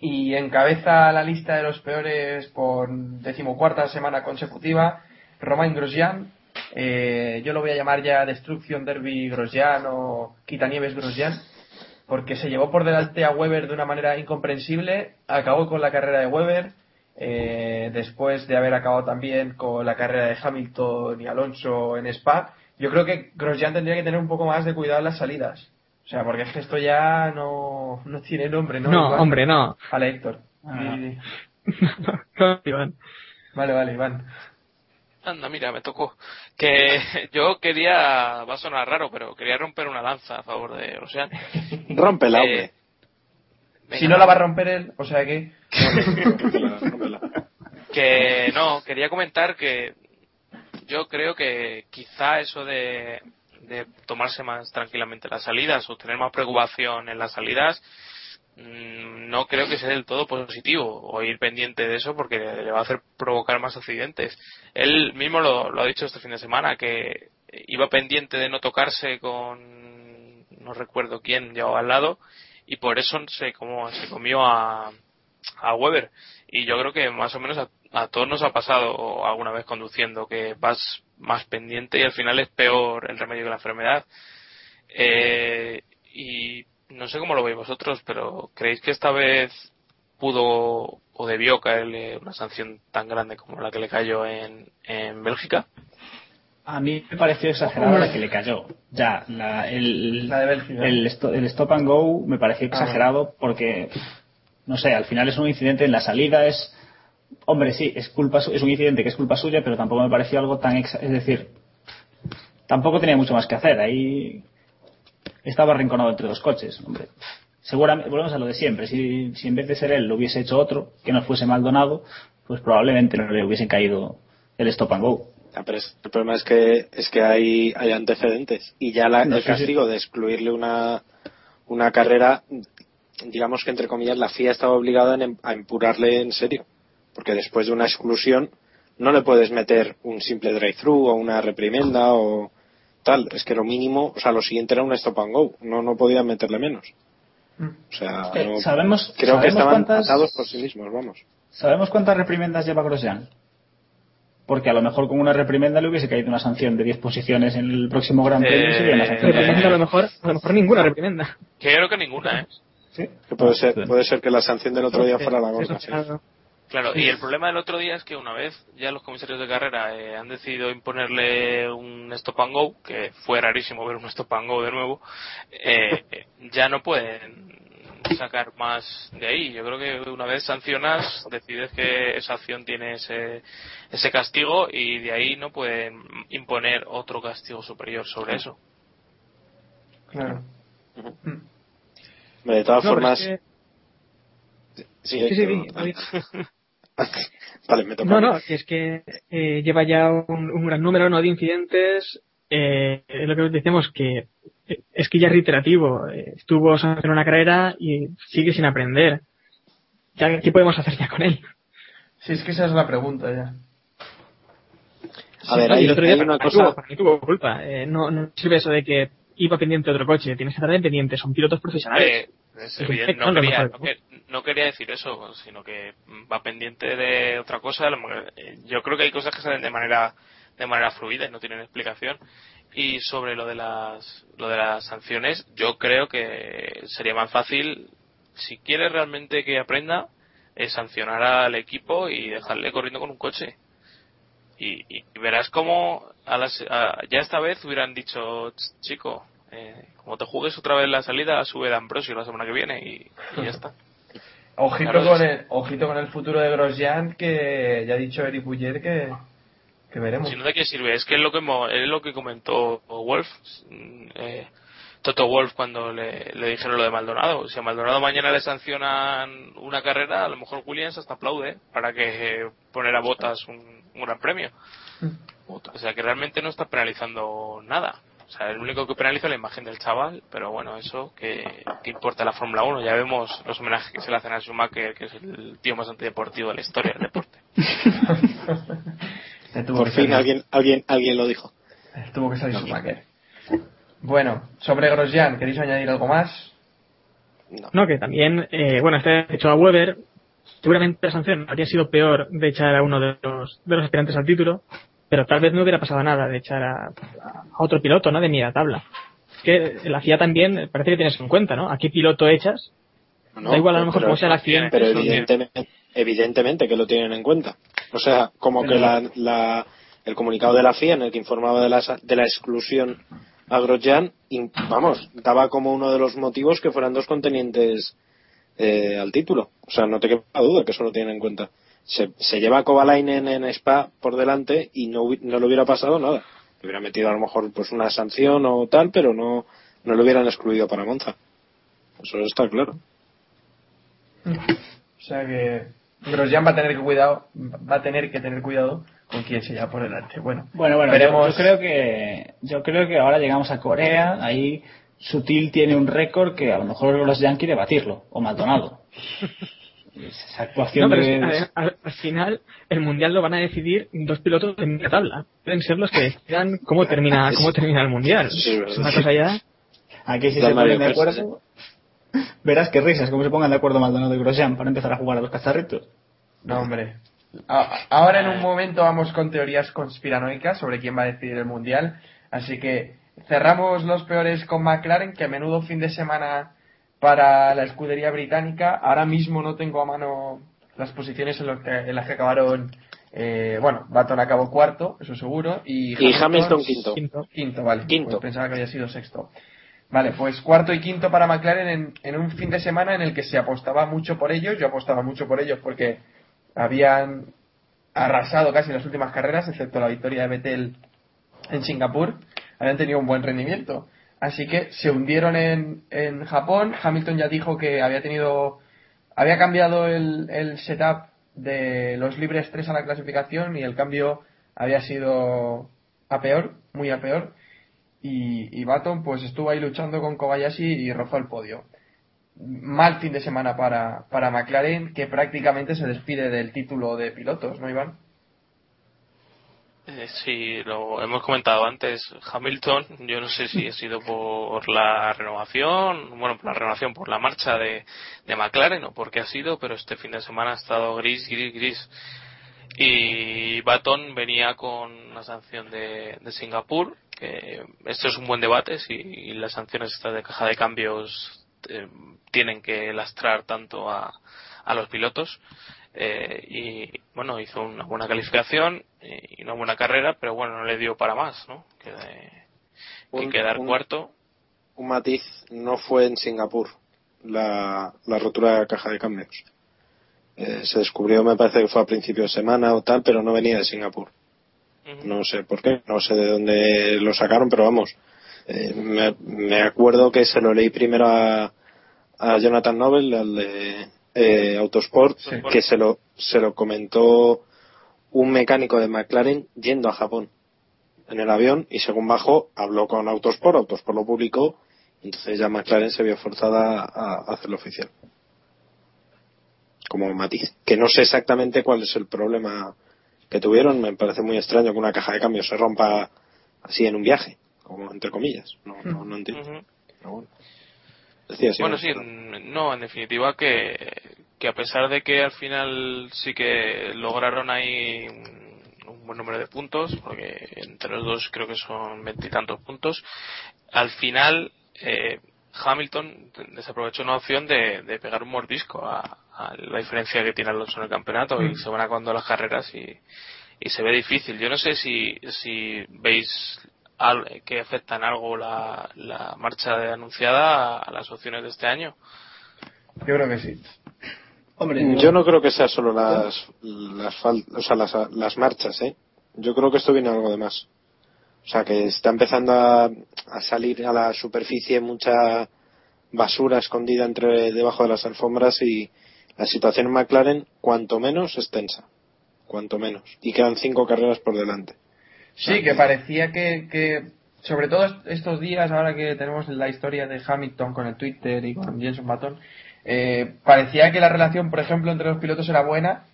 S4: Y encabeza la lista de los peores por decimocuarta semana consecutiva Romain Grosjean. Eh, yo lo voy a llamar ya Destrucción Derby Grosjean o Quitanieves Grosjean. Porque se llevó por delante a Weber de una manera incomprensible. Acabó con la carrera de Weber. eh, después de haber acabado también con la carrera de Hamilton y Alonso en Spa, yo creo que Grosjean tendría que tener un poco más de cuidado en las salidas. O sea, porque es que esto ya no, no tiene nombre, ¿no?
S6: No,
S4: Iván?
S6: hombre, no.
S4: Vale, Héctor.
S7: Ah.
S4: Vale, vale, Iván.
S8: Anda, mira, me tocó. Que yo quería, va a sonar raro, pero quería romper una lanza a favor de Grosjean.
S5: Rómpela,
S8: Eh,
S5: hombre.
S4: Si no la va a romper él, o sea que...
S8: Que no, quería comentar que yo creo que quizá eso de, de tomarse más tranquilamente las salidas o tener más preocupación en las salidas, no creo que sea del todo positivo o ir pendiente de eso porque le va a hacer provocar más accidentes. Él mismo lo, lo ha dicho este fin de semana que iba pendiente de no tocarse con no recuerdo quién llevaba al lado y por eso se como se comió a, a Weber y yo creo que más o menos a, a todos nos ha pasado alguna vez conduciendo que vas más pendiente y al final es peor el remedio que la enfermedad Eh, y no sé cómo lo veis vosotros pero creéis que esta vez pudo o debió caerle una sanción tan grande como la que le cayó en, en Bélgica
S7: A mí me pareció exagerado la que le cayó. Ya, la, el,
S4: La de Bélgica.
S7: el, sto- el stop and go me pareció
S4: Ah,
S7: exagerado porque, no sé, al final es un incidente en la salida, es. Hombre, sí, es, culpa, su- es un incidente que es culpa suya, pero tampoco me pareció algo tan. exa- es decir, tampoco tenía mucho más que hacer. Ahí estaba arrinconado entre dos coches, hombre. Seguramente, volvemos a lo de siempre. Si, si en vez de ser él lo hubiese hecho otro, que no fuese Maldonado, pues probablemente no le hubiesen caído el stop and go.
S5: Ya, pero es- el problema es que es que hay, hay antecedentes y ya la-
S7: No,
S5: el
S7: sí.
S5: castigo de excluirle una una carrera digamos que entre comillas la FIA estaba obligada en- a empurarle en serio porque después de una exclusión no le puedes meter un simple drive-thru o una reprimenda o tal es que lo mínimo o sea lo siguiente era un stop and go no no podían meterle menos o sea
S7: Es que
S5: no-
S7: sabemos-
S5: creo que
S7: sabemos
S5: estaban
S7: cuántas-
S5: atados por sí mismos vamos
S7: ¿Sabemos cuántas reprimendas lleva Grosjean? Porque a lo mejor con una reprimenda le hubiese caído una sanción de 10 posiciones en el próximo Gran Premio y sería una sanción
S6: Reprimenda a lo mejor, a lo mejor ninguna reprimenda.
S8: que yo creo que ninguna ¿eh?
S7: Sí.
S5: que puede ser puede ser que la sanción del otro día fuera la gorda sí.
S6: Claro.
S8: Y el problema del otro día es que una vez ya los comisarios de carrera eh, han decidido imponerle un stop and go, que fue rarísimo ver un stop and go de nuevo, eh, ya no pueden sacar más de ahí. Yo creo que una vez sancionas, decides que esa acción tiene ese, ese castigo y de ahí no pueden imponer otro castigo superior sobre eso.
S4: Claro.
S5: de todas
S6: No,
S5: formas
S6: es que-
S5: sí,
S6: Sí, sí.
S5: vale me toca
S6: No, no, que es que eh, lleva ya un, un gran número ¿no? de incidentes. Eh, es lo que decimos que eh, es que ya es reiterativo. Estuvo en una carrera y sigue sin aprender. Ya, ¿Qué podemos hacer ya con él?
S4: Sí, es que esa es la pregunta ya.
S5: A ver, hay,
S6: el otro día
S5: hay una
S6: para mí
S5: cosa.
S6: tuvo- para mí tuvo culpa. Eh, no, no sirve eso de que iba pendiente de otro coche. Tienes que estar pendiente. Son pilotos profesionales.
S8: Eh, es evidente, no, quería, no, que- no quería decir eso, sino que va pendiente de otra cosa. eh, Yo creo que hay cosas que salen de manera de manera fluida y no tienen explicación. Y sobre lo de las lo de las sanciones, yo creo que sería más fácil, si quiere realmente que aprenda, eh, sancionar al equipo y dejarle corriendo con un coche. Y, y verás cómo a las, a- ya esta vez hubieran dicho, "Ch, chico, eh, como te juegues otra vez la salida, sube de Ambrosio la semana que viene y, y ya está.
S4: Ojito,
S8: Claro,
S4: con el, ojito con el futuro de Grosjean, que ya ha dicho Eric Buller que, que veremos.
S8: Si no, ¿de qué sirve? Es que es lo que, es lo que comentó Wolf, mm, eh, Toto Wolf, cuando le, le dijeron lo de Maldonado. Si a Maldonado mañana le sancionan una carrera, a lo mejor Williams hasta aplaude para que eh, poner a botas un, un gran premio. O sea que realmente no está penalizando nada. O sea, el único que penaliza es la imagen del chaval, pero bueno, eso que, que importa la Fórmula 1. Ya vemos los homenajes que se le hacen a Schumacher, que es el tío más antideportivo de la historia del deporte.
S5: Por fin alguien, alguien, alguien lo dijo.
S4: Tuvo que salir Schumacher. Bueno, sobre Grosjean, ¿queréis añadir algo más?
S6: No, que también, eh, bueno, este hecho a Weber, seguramente la sanción habría sido peor de echar a uno de los, de los aspirantes al título, pero tal vez no hubiera pasado nada de echar a, a otro piloto, ¿no? De media tabla. Es que la FIA también parece que tienes en cuenta, ¿no? ¿A qué piloto echas?
S5: No,
S6: da igual a lo mejor cómo sea el accidente.
S5: Pero evidentemente, evidentemente que lo tienen en cuenta. O sea, como que la, la- el comunicado de la FIA en el que informaba de la, de la exclusión a Grosjean, vamos, daba como uno de los motivos que fueran dos contenientes eh, al título. O sea, no te quepa duda que eso lo tienen en cuenta. Se, se lleva a Kovalainen en Spa por delante y no, no le hubiera pasado nada. Le hubiera metido a lo mejor pues una sanción o tal, pero no, no lo hubieran excluido para Monza. Eso está claro.
S4: O sea que Grosjean va a tener que cuidado, va a tener que tener cuidado con quién se lleva por delante. Bueno,
S7: Bueno, bueno,
S4: veremos.
S7: yo, yo creo que yo creo que ahora llegamos a Corea, ahí Sutil tiene un récord que a lo mejor los Yankees quiere batirlo, o Maldonado. Esa actuación
S6: No, pero es
S7: de...
S6: que, a- a- al final el mundial lo van a decidir dos pilotos de media tabla. Pueden ser los que decidan cómo termina cómo termina el mundial.
S5: Sí,
S6: es una cosa ya.
S7: Aquí si se
S5: Mario
S7: ponen de acuerdo... Verás qué risas, cómo se pongan de acuerdo Maldonado y Grosjean para empezar a jugar a los cacharritos.
S4: No, hombre. A- ahora en un momento vamos con teorías conspiranoicas sobre quién va a decidir el mundial. Así que cerramos los peores con McLaren, que menudo fin de semana para la escudería británica. Ahora mismo no tengo a mano las posiciones en, los que- en las que acabaron. eh, bueno, Baton acabó cuarto, eso seguro. Y,
S5: Y Hamilton quinto.
S6: Quinto.
S4: Quinto, vale.
S5: Quinto.
S4: Pues pensaba que había sido sexto. Vale, pues cuarto y quinto para McLaren en, en un fin de semana en el que se apostaba mucho por ellos. Yo apostaba mucho por ellos porque habían arrasado casi las últimas carreras, excepto la victoria de Vettel en Singapur. Habían tenido un buen rendimiento. Así que se hundieron en, en Japón. Hamilton ya dijo que había tenido. Había cambiado el, el setup de los libres 3 a la clasificación y el cambio había sido a peor, muy a peor. Y, y Baton pues estuvo ahí luchando con Kobayashi y rozó el podio. Mal fin de semana para, para McLaren, que prácticamente se despide del título de pilotos, ¿no, Iván?
S8: Eh, sí, lo hemos comentado antes. Hamilton, yo no sé si ha sido por la renovación, bueno, por la renovación, por la marcha de, de McLaren o por qué ha sido, pero este fin de semana ha estado gris, gris, gris. Y Baton venía con una sanción de, de Singapur, que esto es un buen debate, si las sanciones estas de caja de cambios eh, tienen que lastrar tanto a, a los pilotos. Eh, y bueno, hizo una buena calificación y una buena carrera, pero bueno, no le dio para más, ¿no? Que, que
S5: Un-
S8: quedar
S5: un-
S8: cuarto.
S5: un matiz no fue en Singapur la, la rotura de la caja de cambios. Eh, se descubrió, me parece que fue a principio de semana o tal, pero no venía de Singapur. No sé por qué, no sé de dónde lo sacaron, pero vamos. eh, me, me acuerdo que se lo leí primero a, a Jonathan Nobel, al de eh, Autosport,
S8: Sí.
S5: que se lo, se lo comentó un mecánico de McLaren yendo a Japón en el avión y según bajó habló con Autosport, Autosport lo publicó entonces ya McLaren se vio forzada a, hacerlo oficial. Como matiz. Que no sé exactamente cuál es el problema que tuvieron. Me parece muy extraño que una caja de cambios se rompa así en un viaje, como entre comillas. No, no, no entiendo.
S8: Ujú.
S5: Pero bueno. Decía, sí,
S8: bueno,
S5: no,
S8: sí, no, en definitiva que, que a pesar de que al final sí que lograron ahí un, buen número de puntos, porque entre los dos creo que son veintitantos puntos, al final eh, Hamilton desaprovechó una opción de, de pegar un mordisco a, a la diferencia que tiene Alonso en el campeonato y se van acabando las carreras y, y se ve difícil. Yo no sé si, si veis al- que afectan algo la, la marcha de anunciada a, a las opciones de este año.
S4: Yo creo que sí.
S7: Hombre,
S5: Yo no creo que sea solo las las, fal- o sea, las, las marchas, ¿eh? Yo creo que esto viene algo de más. O sea, que está empezando a, a salir a la superficie mucha basura escondida entre debajo de las alfombras y la situación en McLaren, cuanto menos, es tensa. Cuanto menos. Y quedan cinco carreras por delante.
S4: Sí, que parecía que, que, sobre todo est- estos días, ahora que tenemos la historia de Hamilton con el Twitter y con Jenson Button, eh, parecía que la relación, por ejemplo, entre los pilotos era buena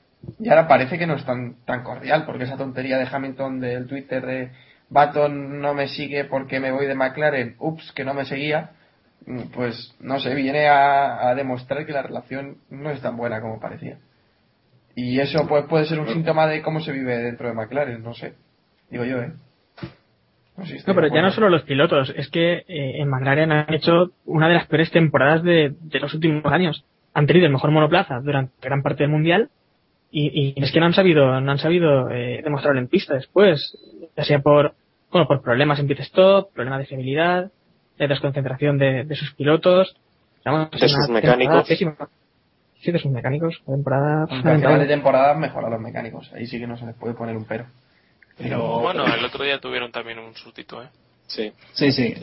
S4: y ahora parece que no es tan, tan cordial, porque esa tontería de Hamilton del Twitter de Button no me sigue porque me voy de McLaren, ups, que no me seguía, mm, pues no sé, viene a, a demostrar que la relación no es tan buena como parecía. Y eso pues puede ser un síntoma de cómo se vive dentro de McLaren, no sé. Digo yo, ¿eh? No, estoy
S6: No, pero ya no solo los pilotos, es que eh, en McLaren han hecho una de las peores temporadas de, de los últimos años. Han tenido el mejor monoplaza durante gran parte del mundial y, y es que no han sabido, no han sabido eh, demostrarlo en pista después, ya sea por, bueno, por problemas en pit stop, problemas de fiabilidad, de desconcentración de, de sus pilotos, Vamos,
S5: De sus mecánicos.
S6: pésima. Sí, de sus mecánicos, temporada
S4: final de temporada mejora los mecánicos. Ahí sí que no se les puede poner un pero.
S7: Pero-
S8: Bueno, el otro día tuvieron también un sustituto, ¿eh?
S5: Sí.
S7: Sí, sí.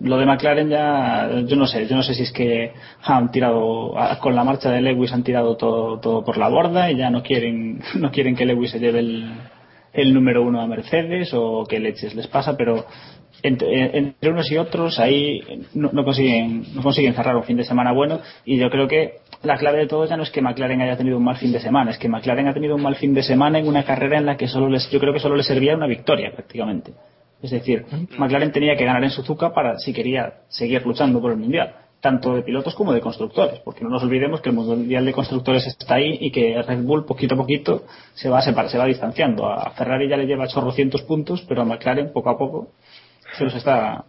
S7: Lo de McLaren ya, yo no sé, yo no sé si es que han tirado, con la marcha de Lewis han tirado todo, todo por la borda y ya no quieren, no quieren que Lewis se lleve el, el número uno a Mercedes o qué leches les pasa, pero entre, entre unos y otros ahí no, no consiguen, no consiguen cerrar un fin de semana bueno y yo creo que la clave de todo ya no es que McLaren haya tenido un mal fin de semana, es que McLaren ha tenido un mal fin de semana en una carrera en la que solo les, yo creo que solo les servía una victoria prácticamente. Es decir, McLaren tenía que ganar en Suzuka para si quería seguir luchando por el mundial, tanto de pilotos como de constructores, porque no nos olvidemos que el mundial de constructores está ahí y que Red Bull poquito a poquito se va separ- se va distanciando. A Ferrari ya le lleva chorrocientos puntos, pero a McLaren poco a poco se los está,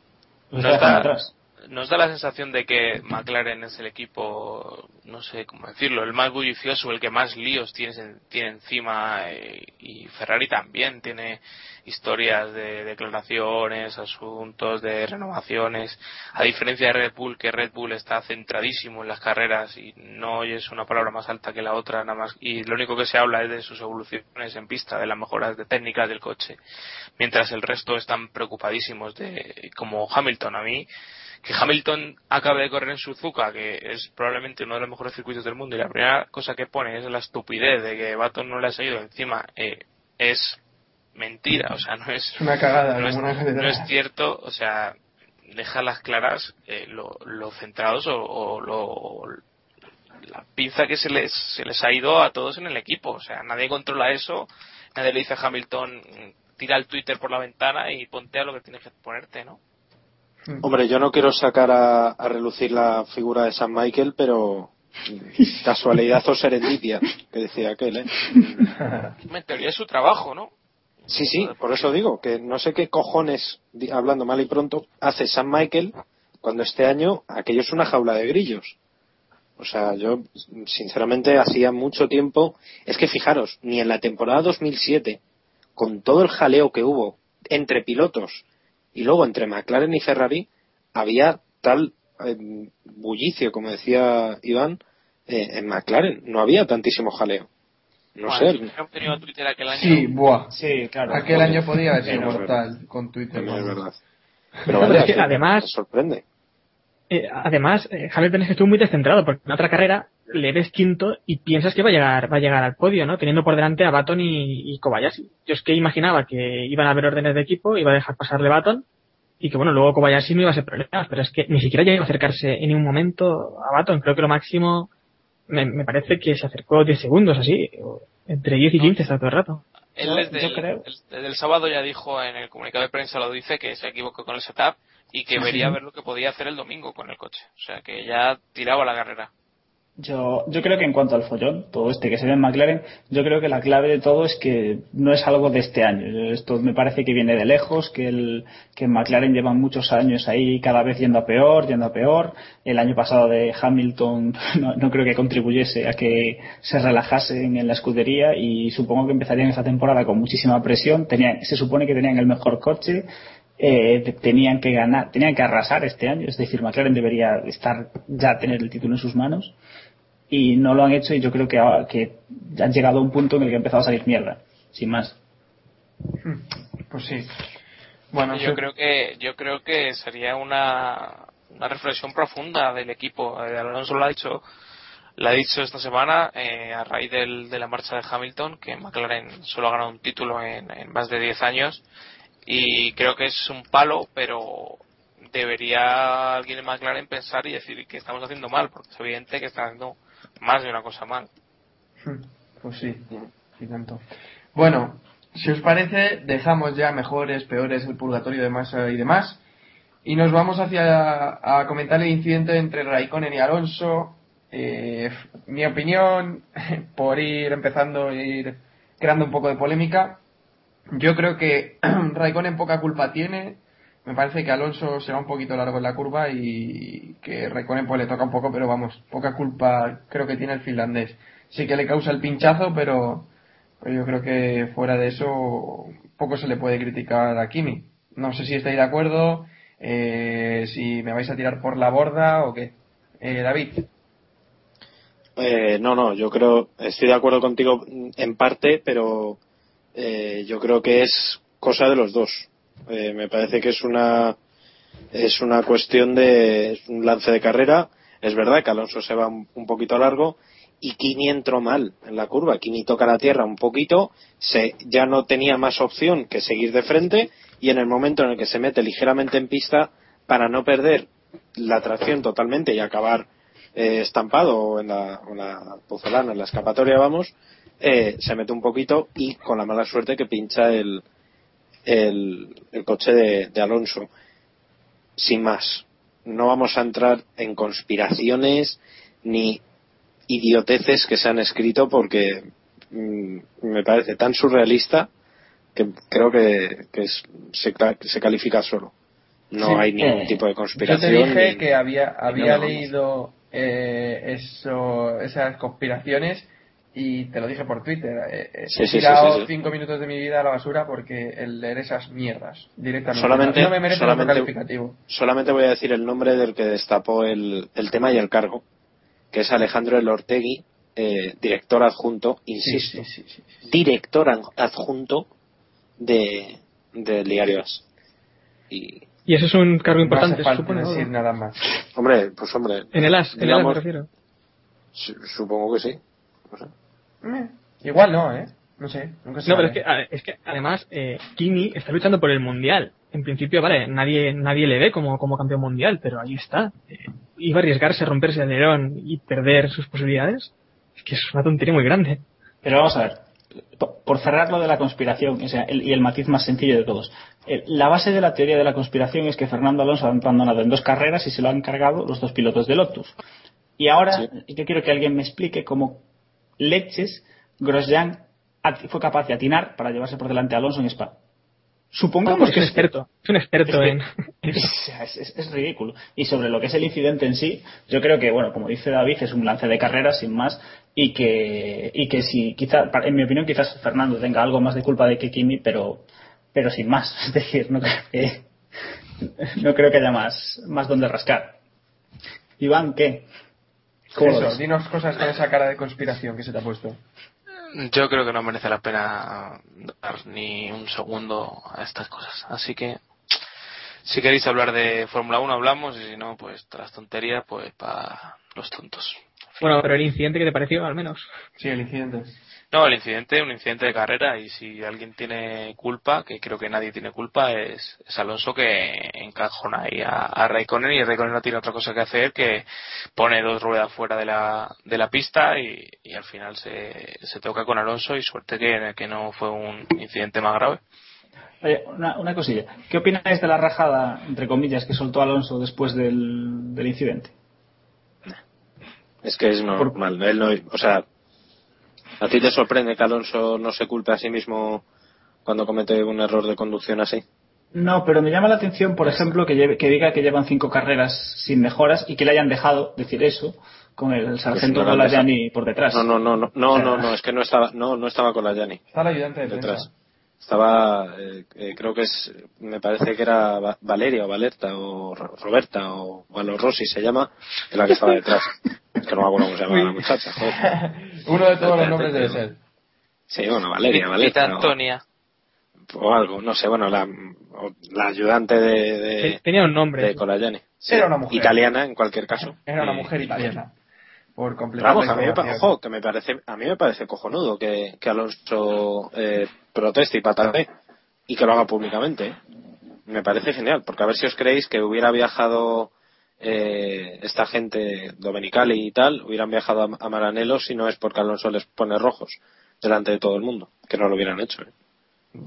S7: los está dejando atrás.
S8: nos da la sensación de que McLaren es el equipo, no sé cómo decirlo, el más bullicioso, el que más líos tiene, tiene encima eh, y Ferrari también tiene historias de declaraciones, asuntos de renovaciones, a diferencia de Red Bull, que Red Bull está centradísimo en las carreras y no oyes una palabra más alta que la otra, nada más, y lo único que se habla es de sus evoluciones en pista, de las mejoras de técnicas del coche, mientras el resto están preocupadísimos de, como Hamilton a mí, que Hamilton acabe de correr en Suzuka, que es probablemente uno de los mejores circuitos del mundo, y la primera cosa que pone es la estupidez de que Baton no le ha seguido encima, eh, es mentira, o sea, no es,
S4: una cagada,
S8: no es,
S4: como una catedral.
S8: no es cierto, o sea, dejarlas claras eh, lo, lo centrados o, o lo, la pinza que se les, se les ha ido a todos en el equipo, o sea, nadie controla eso, nadie le dice a Hamilton, tira el Twitter por la ventana y ponte a lo que tienes que ponerte, ¿no?
S5: Hombre, yo no quiero sacar a, a relucir la figura de San Michael, pero casualidad o serendipia, que decía aquel, ¿eh?
S8: En teoría es su trabajo, ¿no?
S5: Sí, sí, por eso digo, que no sé qué cojones, hablando mal y pronto, hace San Michael cuando este año aquello es una jaula de grillos. O sea, yo sinceramente hacía mucho tiempo, es que fijaros, ni en la temporada 2007, con todo el jaleo que hubo entre pilotos y luego entre McLaren y Ferrari, había tal eh, bullicio, como decía Iván, eh, en McLaren. No había tantísimo jaleo. No
S8: Bueno,
S5: sé.
S8: si hubiéramos tenido Twitter aquel año.
S4: Sí, buah.
S7: Sí, claro.
S4: Aquel año podía haber sido mortal con Twitter.
S5: Es verdad. Pero
S6: es que además-
S5: me sorprende.
S6: Eh, además, eh, es que estuvo muy descentrado porque en otra carrera le ves quinto y piensas que va a llegar, va a llegar al podio, ¿no? Teniendo por delante a Baton y, y Kobayashi. Yo es que imaginaba que iban a haber órdenes de equipo, iba a dejar pasarle Baton y que bueno, luego Kobayashi no iba a ser problemas, pero es que ni siquiera llegó a acercarse en ningún momento a Baton. Creo que lo máximo me, me parece que se acercó 10 segundos así, o, Entre 10 y 15 está todo el rato.
S8: Él desde,
S7: yo
S8: el,
S7: creo.
S8: el- desde el sábado ya dijo en el comunicado de prensa, lo dice, que se equivocó con el setup y que
S7: Sí.
S8: vería ver lo que podía hacer el domingo con el coche. O sea, que ya tiraba la carrera.
S7: Yo, yo creo que en cuanto al follón, todo este que se ve en McLaren, yo creo que la clave de todo es que no es algo de este año. Esto me parece que viene de lejos, que el que en McLaren llevan muchos años ahí cada vez yendo a peor, yendo a peor. El año pasado de Hamilton no, no creo que contribuyese a que se relajasen en la escudería y supongo que empezarían esta temporada con muchísima presión. Tenían, se supone que tenían el mejor coche, eh, te- tenían que ganar, tenían que arrasar este año, es decir, McLaren debería estar ya tener el título en sus manos y no lo han hecho y yo creo que, ahora- que han llegado a un punto en el que ha empezado a salir mierda, sin más.
S4: Pues sí. Bueno,
S8: yo
S4: sí.
S8: creo que yo creo que sería una, una reflexión profunda del equipo. Eh, Alonso lo ha dicho lo ha dicho esta semana eh, a raíz del- de la marcha de Hamilton que McLaren solo ha ganado un título en, en más de 10 años y creo que es un palo, pero debería alguien en McLaren pensar y decir que estamos haciendo mal, porque es evidente que está haciendo más de una cosa mal.
S4: Pues sí, sí tanto. Bueno, si os parece, dejamos ya mejores, peores, el purgatorio de masa y demás. Y nos vamos hacia a comentar el incidente entre Raikkonen y Alonso. Eh, mi opinión, por ir empezando e ir creando un poco de polémica, yo creo que Raikkonen poca culpa tiene. Me parece que Alonso se va un poquito largo en la curva y que Raikkonen pues le toca un poco, pero vamos, poca culpa creo que tiene el finlandés. Sí que le causa el pinchazo, pero, pero yo creo que fuera de eso poco se le puede criticar a Kimi. No sé si estáis de acuerdo, eh, si me vais a tirar por la borda o qué. Eh, David.
S5: Eh, no, no, yo creo, estoy de acuerdo contigo en parte, pero eh, yo creo que es cosa de los dos. Eh, me parece que es una es una cuestión de es un lance de carrera. Es verdad que Alonso se va un, poquito largo y Kimi entró mal en la curva. Kimi toca la tierra un poquito, se, ya no tenía más opción que seguir de frente y en el momento en el que se mete ligeramente en pista para no perder la tracción totalmente y acabar eh, estampado en la, en la porcelana, en la escapatoria, vamos, eh, se mete un poquito y con la mala suerte que pincha el, el, el coche de, de Alonso. Sin más, no vamos a entrar en conspiraciones ni idioteces que se han escrito porque mm, me parece tan surrealista que creo que, que es- se, se califica solo. No
S4: Sí,
S5: hay ningún
S4: eh,
S5: tipo de
S4: Yo
S5: conspiración.
S4: te dije
S5: ni-
S4: que había, había leído eh, eso, esas conspiraciones y te lo dije por Twitter. Eh, eh,
S5: Sí,
S4: he
S5: sí, sí,
S4: tirado
S5: sí, sí.
S4: cinco minutos de mi vida a la basura porque el leer esas mierdas directamente
S5: Solamente-
S4: no me merece
S5: solamente-
S4: calificativo.
S5: Solamente voy a decir el nombre del que destapó el, el tema y el cargo, que es Alejandro Elortegui, eh, director adjunto, insisto,
S4: Sí, sí, sí, sí.
S5: director adjunto de del diario As. Y,
S6: Y eso es un cargo importante, supone. ¿no?
S4: decir nada más.
S5: hombre, pues hombre,
S6: En el as, en el as me refiero.
S5: su- supongo que sí. No sé.
S4: Eh, Igual no, ¿eh? No sé. Nunca se
S6: No, pero es que, es que además eh, Kimi está luchando por el mundial. En principio, vale, nadie nadie le ve como, como campeón mundial, pero ahí está. Eh, iba a arriesgarse a romperse el alerón y perder sus posibilidades. Es que es una tontería muy grande.
S7: Pero vamos a ver, po- por cerrar lo de la conspiración o sea, el- y el matiz más sencillo de todos. El- la base de la teoría de la conspiración es que Fernando Alonso ha abandonado en dos carreras y se lo han cargado los dos pilotos de Lotus. Y ahora yo quiero que alguien me explique cómo leches Grosjean fue capaz de atinar para llevarse por delante a Alonso en Spa. Supongamos
S6: es
S7: que es
S6: experto. Es un experto
S7: es
S6: en.
S7: es- es ridículo. Y sobre lo que es el incidente en sí, yo creo que, bueno, como dice David, es un lance de carrera sin más y que, y que si, quizá, en mi opinión, quizás Fernando tenga algo más de culpa de que Kimi, pero, pero sin más. Es decir, no creo que, no creo que haya más, más donde rascar. Iván, ¿qué? ¿Cómo lo
S4: Eso, dinos cosas con esa cara de conspiración que se te ha puesto.
S8: Yo creo que no merece la pena dar ni un segundo a estas cosas. Así que, si queréis hablar de Fórmula 1, hablamos, y si no, pues todas las tonterías, pues para los tontos.
S6: Bueno, pero el incidente que te pareció, al menos.
S4: Sí, el incidente.
S8: No, el incidente, un incidente de carrera y si alguien tiene culpa, que creo que nadie tiene culpa, es, es Alonso que encajona ahí a, a Raikkonen y Raikkonen no tiene otra cosa que hacer que pone dos ruedas fuera de la, de la pista y, y al final se, se toca con Alonso y suerte que, que no fue un incidente más grave.
S7: Oye, una, una cosilla. ¿Qué opináis de la rajada, entre comillas, que soltó Alonso después del, del incidente?
S5: Es que es normal. Él no, o sea, ¿a ti te sorprende que Alonso no se culpe a sí mismo cuando comete un error de conducción así?
S7: No, pero me llama la atención, por ejemplo, que, lleve- que diga que llevan cinco carreras sin mejoras y que le hayan dejado decir eso con el sargento
S5: no han
S7: Golayani por detrás.
S5: No, no, no, no, no,
S7: O sea,
S5: no, no, es que no estaba, no, no estaba con la Yanni
S4: Está el ayudante de
S5: detrás. Estaba, eh, eh, creo que es, me parece que era Va- Valeria o Valerta o Ro- Roberta o Valo Rossi se llama, que la que estaba detrás. Es que no me acuerdo cómo se llama la muchacha, joder.
S4: Uno de todos los nombres debe ser.
S5: Sí, bueno, Valeria, o-
S8: Antonia.
S5: O, algo, no sé, bueno, la, la ayudante de, de,
S6: Tenía un nombre.
S5: de. Sí,
S4: Era una mujer.
S5: Italiana, en cualquier caso.
S4: Era una mujer italiana. Por completar
S5: Vamos, a mí, me, ojo, que me parece, a mí me parece cojonudo que, que Alonso eh, proteste y patatee y que lo haga públicamente. ¿eh? Me parece genial, porque a ver si os creéis que hubiera viajado eh, esta gente dominicali y tal, hubieran viajado a, a Maranello si no es porque Alonso les pone rojos delante de todo el mundo, que no lo hubieran hecho. ¿eh?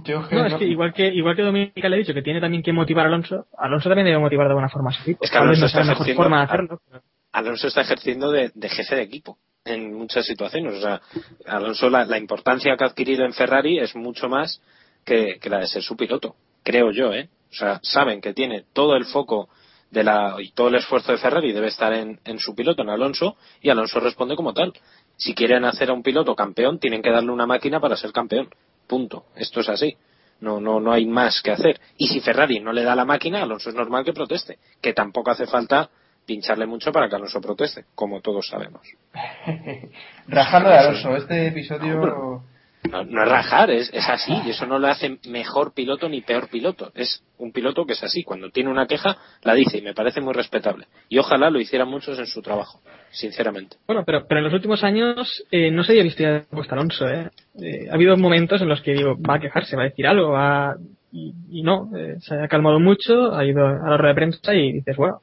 S4: Yo
S6: No, es que igual que igual que Dominica le ha dicho que tiene también que motivar a Alonso, Alonso también debe motivar de buena forma a su equipo.
S5: Es que Alonso está ejerciendo-
S6: forma de hacerlo. pero-
S5: Alonso está ejerciendo de, de jefe de equipo en muchas situaciones. O sea, Alonso, la, la importancia que ha adquirido en Ferrari es mucho más que, que la de ser su piloto, creo yo, ¿eh? O sea, saben que tiene todo el foco de la, y todo el esfuerzo de Ferrari debe estar en, en su piloto, en Alonso, y Alonso responde como tal. Si quieren hacer a un piloto campeón, tienen que darle una máquina para ser campeón. Punto. Esto es así. No, no, no hay más que hacer. Y si Ferrari no le da la máquina, Alonso es normal que proteste. Que tampoco hace falta pincharle mucho para que Alonso proteste, como todos sabemos.
S4: Rajando de Alonso, este episodio.
S5: No, no es rajar, es, es así, y eso no le hace mejor piloto ni peor piloto. Es un piloto que es así. Cuando tiene una queja, la dice y me parece muy respetable. Y ojalá lo hicieran muchos en su trabajo, sinceramente.
S6: Bueno, pero, pero en los últimos años eh, no se había visto ya puesto Alonso. ¿eh? Eh, ha habido momentos en los que digo, va a quejarse, va a decir algo, va... y, y no, eh, se ha calmado mucho, ha ido a la rueda de prensa y dices, bueno,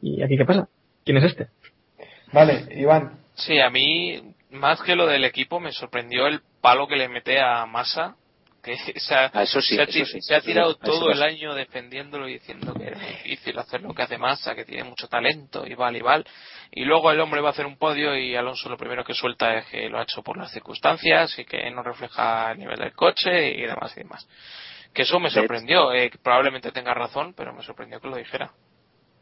S6: ¿y aquí qué pasa? ¿Quién es este?
S4: Vale, Iván.
S8: Sí, a mí, más que lo del equipo, me sorprendió el palo que le mete a Massa. Que se ha,
S5: Ah, eso sí,
S8: se ha,
S5: eso
S8: ti-
S5: sí.
S8: se ha tirado todo el año defendiéndolo y diciendo que es difícil hacer lo que hace Massa, que tiene mucho talento y vale y vale. Y luego el hombre va a hacer un podio y Alonso lo primero que suelta es que lo ha hecho por las circunstancias y que no refleja el nivel del coche y demás y demás. Que eso me sorprendió. eh, probablemente tenga razón, pero me sorprendió que lo dijera.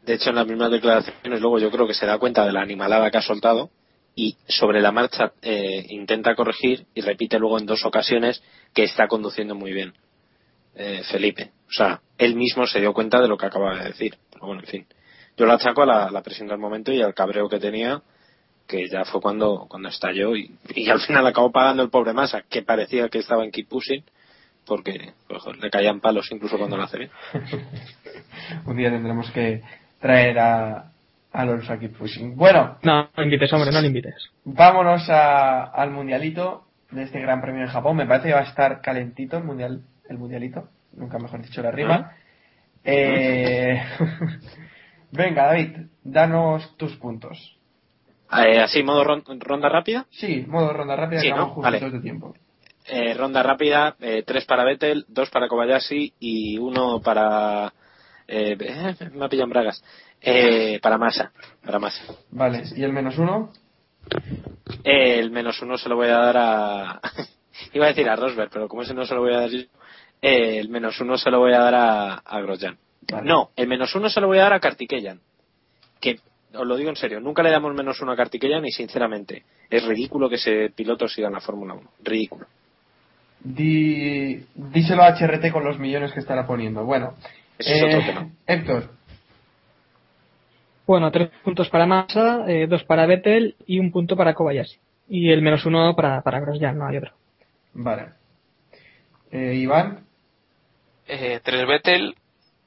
S5: De hecho, en las mismas declaraciones, luego yo creo que se da cuenta de la animalada que ha soltado y sobre la marcha eh, intenta corregir y repite luego en dos ocasiones que está conduciendo muy bien eh, Felipe. O sea, él mismo se dio cuenta de lo que acaba de decir. Pero bueno, en fin. Yo lo achaco a la, la presión del momento y al cabreo que tenía, que ya fue cuando, cuando estalló y, al final acabó pagando el pobre Massa, que parecía que estaba en keep porque le caían palos incluso cuando lo hace bien.
S4: Un día tendremos que traer a a Alonso aquí pushing. Bueno,
S6: No, no invites, hombre, no le invites.
S4: vámonos a- al mundialito de este Gran Premio en Japón. Me parece que va a estar calentito el mundial, el mundialito. Nunca mejor dicho la rima. Eh, Venga, David, danos tus puntos.
S5: Eh, así, modo ron- ronda rápida.
S4: Sí, modo ronda rápida,
S5: Sí,
S4: que
S5: ¿no? Vale.
S4: de tiempo.
S5: Eh, ronda rápida, eh, tres para Vettel, dos para Kobayashi y uno para... Eh, eh, me ha pillado en bragas. Eh, para Massa. Para Massa.
S4: Vale, ¿y el menos uno?
S5: Eh, el menos uno se lo voy a dar a... Iba a decir a Rosberg, pero como ese no se lo voy a dar yo, eh, el menos uno se lo voy a dar a, a Grosjean.
S4: Vale.
S5: No, el menos uno se lo voy a dar a Kartikeyan. Que, os lo digo en serio, nunca le damos menos uno a Kartikeyan y sinceramente es ridículo que ese piloto siga en la Fórmula 1. Ridículo.
S4: Di, díselo a HRT con los millones que estará poniendo. Bueno,
S5: es
S4: eh,
S5: otro tema.
S4: Héctor,
S6: Bueno, tres puntos para Massa, eh, dos para Vettel y un punto para Kobayashi. Y el menos uno para, para Grosjean, no hay otro.
S4: vale. Eh, Iván,
S8: Eh, tres Vettel,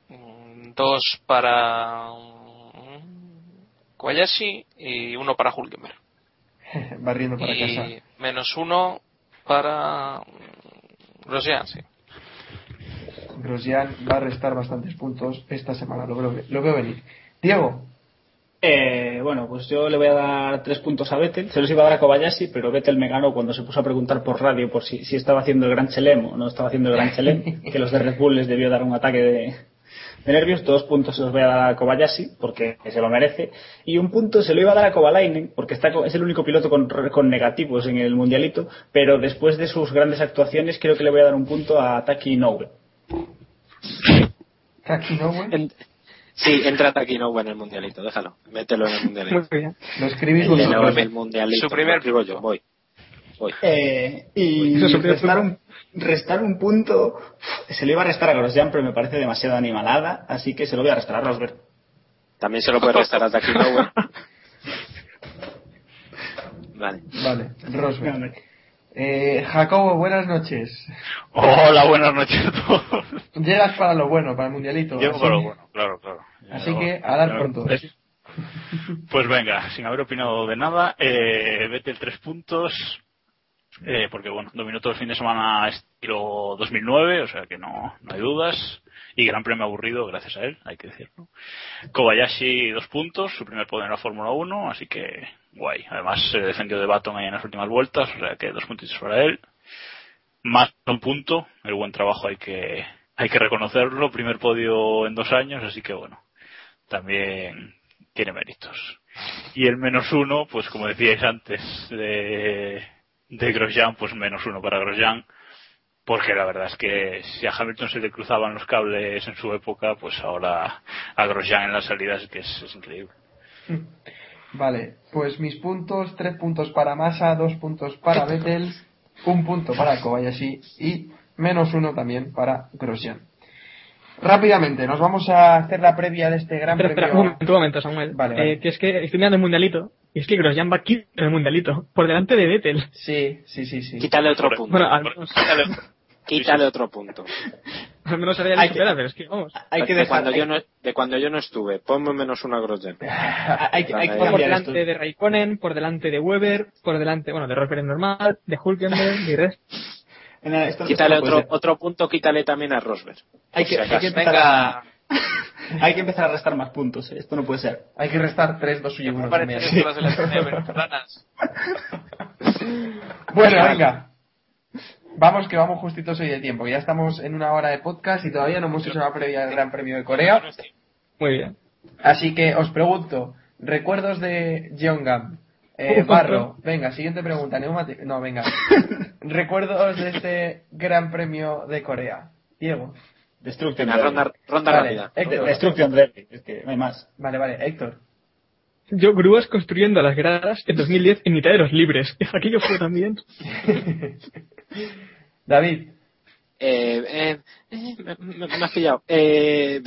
S8: mm, dos para mm, Kobayashi y uno para Hulkenberg.
S4: Barriendo para
S8: y
S4: casa.
S8: menos uno para mm, Grosjean, sí.
S4: Grosjean va a restar bastantes puntos esta semana, lo veo, lo veo venir. Diego,
S7: Eh, bueno, pues yo le voy a dar tres puntos a Vettel. Se los iba a dar a Kobayashi, pero Vettel me ganó cuando se puso a preguntar por radio por si, si estaba haciendo el Gran Chelem o no estaba haciendo el Gran Chelem, que los de Red Bull les debió dar un ataque de, de nervios. Dos puntos se los voy a dar a Kobayashi, porque se lo merece. Y un punto se lo iba a dar a Kovalainen, porque está, co- es el único piloto con, con negativos en el Mundialito, pero después de sus grandes actuaciones creo que le voy a dar un punto a Taki Inoue.
S5: En- sí, entra Takinobu en el mundialito, déjalo. Mételo en el mundialito.
S6: Muy bien.
S4: lo escribís
S5: en el mundialito.
S8: Su primer-
S5: lo yo, voy. Voy.
S7: Eh, y restar un, restar un punto se le iba a restar a Grosjean, pero me parece demasiado animalada, así que se lo voy a restar a Rosberg.
S5: También se lo puede restar a Takinobu. Vale.
S4: Vale, Rosberg. Eh, Jacobo, buenas noches.
S9: Hola, buenas noches a todos.
S4: Llegas para lo bueno, para el mundialito.
S9: Llego para lo bueno, claro, claro.
S4: Así que a dar por todos.
S9: Pues venga, sin haber opinado de nada, eh, vete el tres puntos, eh, porque bueno, dominó todo el fin de semana estilo 2009, o sea que no, no hay dudas, y gran premio aburrido gracias a él, hay que decirlo. Kobayashi dos puntos, su primer podio en la Fórmula 1, así que guay. Además se defendió de Baton ahí en las últimas vueltas, o sea que dos puntitos para él. Más un punto, el buen trabajo hay que, hay que reconocerlo, primer podio en dos años, así que bueno, también tiene méritos. Y el menos uno, pues como decíais antes, de, de Grosjean, pues menos uno para Grosjean, porque la verdad es que si a Hamilton se le cruzaban los cables en su época, pues ahora a Grosjean en las salidas es que es, es increíble.
S4: Vale, pues mis puntos, tres puntos para Massa, dos puntos para Vettel, un punto para Kobayashi y menos uno también para Grosjean. Rápidamente, nos vamos a hacer la previa de este gran
S6: Espera, espera, un
S4: premio.
S6: momento, un momento, Samuel.
S4: Vale, vale.
S6: Eh, que es que estoy mirando el mundialito y es que Grosjean va quinto en el mundialito, por delante de Vettel.
S4: Sí, sí, sí, sí.
S5: Quítale otro
S9: Por-
S5: punto.
S6: Bueno, al menos,
S5: Quítale otro punto.
S6: al menos le
S7: que-
S6: supera, pero es que vamos.
S7: Hay que
S5: de,
S7: dejar,
S5: cuando
S7: hay,
S5: yo no, de cuando yo no estuve. Ponme menos una Grosjean.
S7: hay que, hay que
S6: por delante
S7: esto.
S6: de Raikkonen, por delante de Weber, por delante, bueno, de Rosberg normal, de Hulkenberg y resto.
S7: No, esto- esto
S5: Quítale
S7: no
S5: otro, otro punto, quítale también a Rosberg.
S7: Hay que,
S5: si
S7: hay que empezar
S8: Venga,
S7: a, hay que empezar a restar más puntos. eh. Esto no puede ser.
S4: Hay que restar tres, dos y
S8: me
S4: uno
S8: parece
S4: también.
S8: que esto las elecciones venezolanas.
S4: Bueno, venga. Vamos que vamos justitos hoy de tiempo. Ya estamos en una hora de podcast y todavía no hemos hecho la previa del Gran Premio de Corea.
S6: Muy bien.
S4: Así que os pregunto, recuerdos de Jeongam. Eh, Barro, venga, siguiente pregunta. Neumático. No, venga. recuerdos de este Gran Premio de Corea. Diego.
S7: Destruction
S5: Venga, ronda, ronda
S4: Vale,
S5: rápida.
S4: Héctor.
S7: Destruction Derby. Es que no hay más.
S4: Vale, vale, Héctor.
S6: Yo, grúas construyendo las gradas en 2010 en mitad de los libres. Aquello fue también.
S4: David.
S5: Eh, eh, eh, me, me- has pillado. Eh,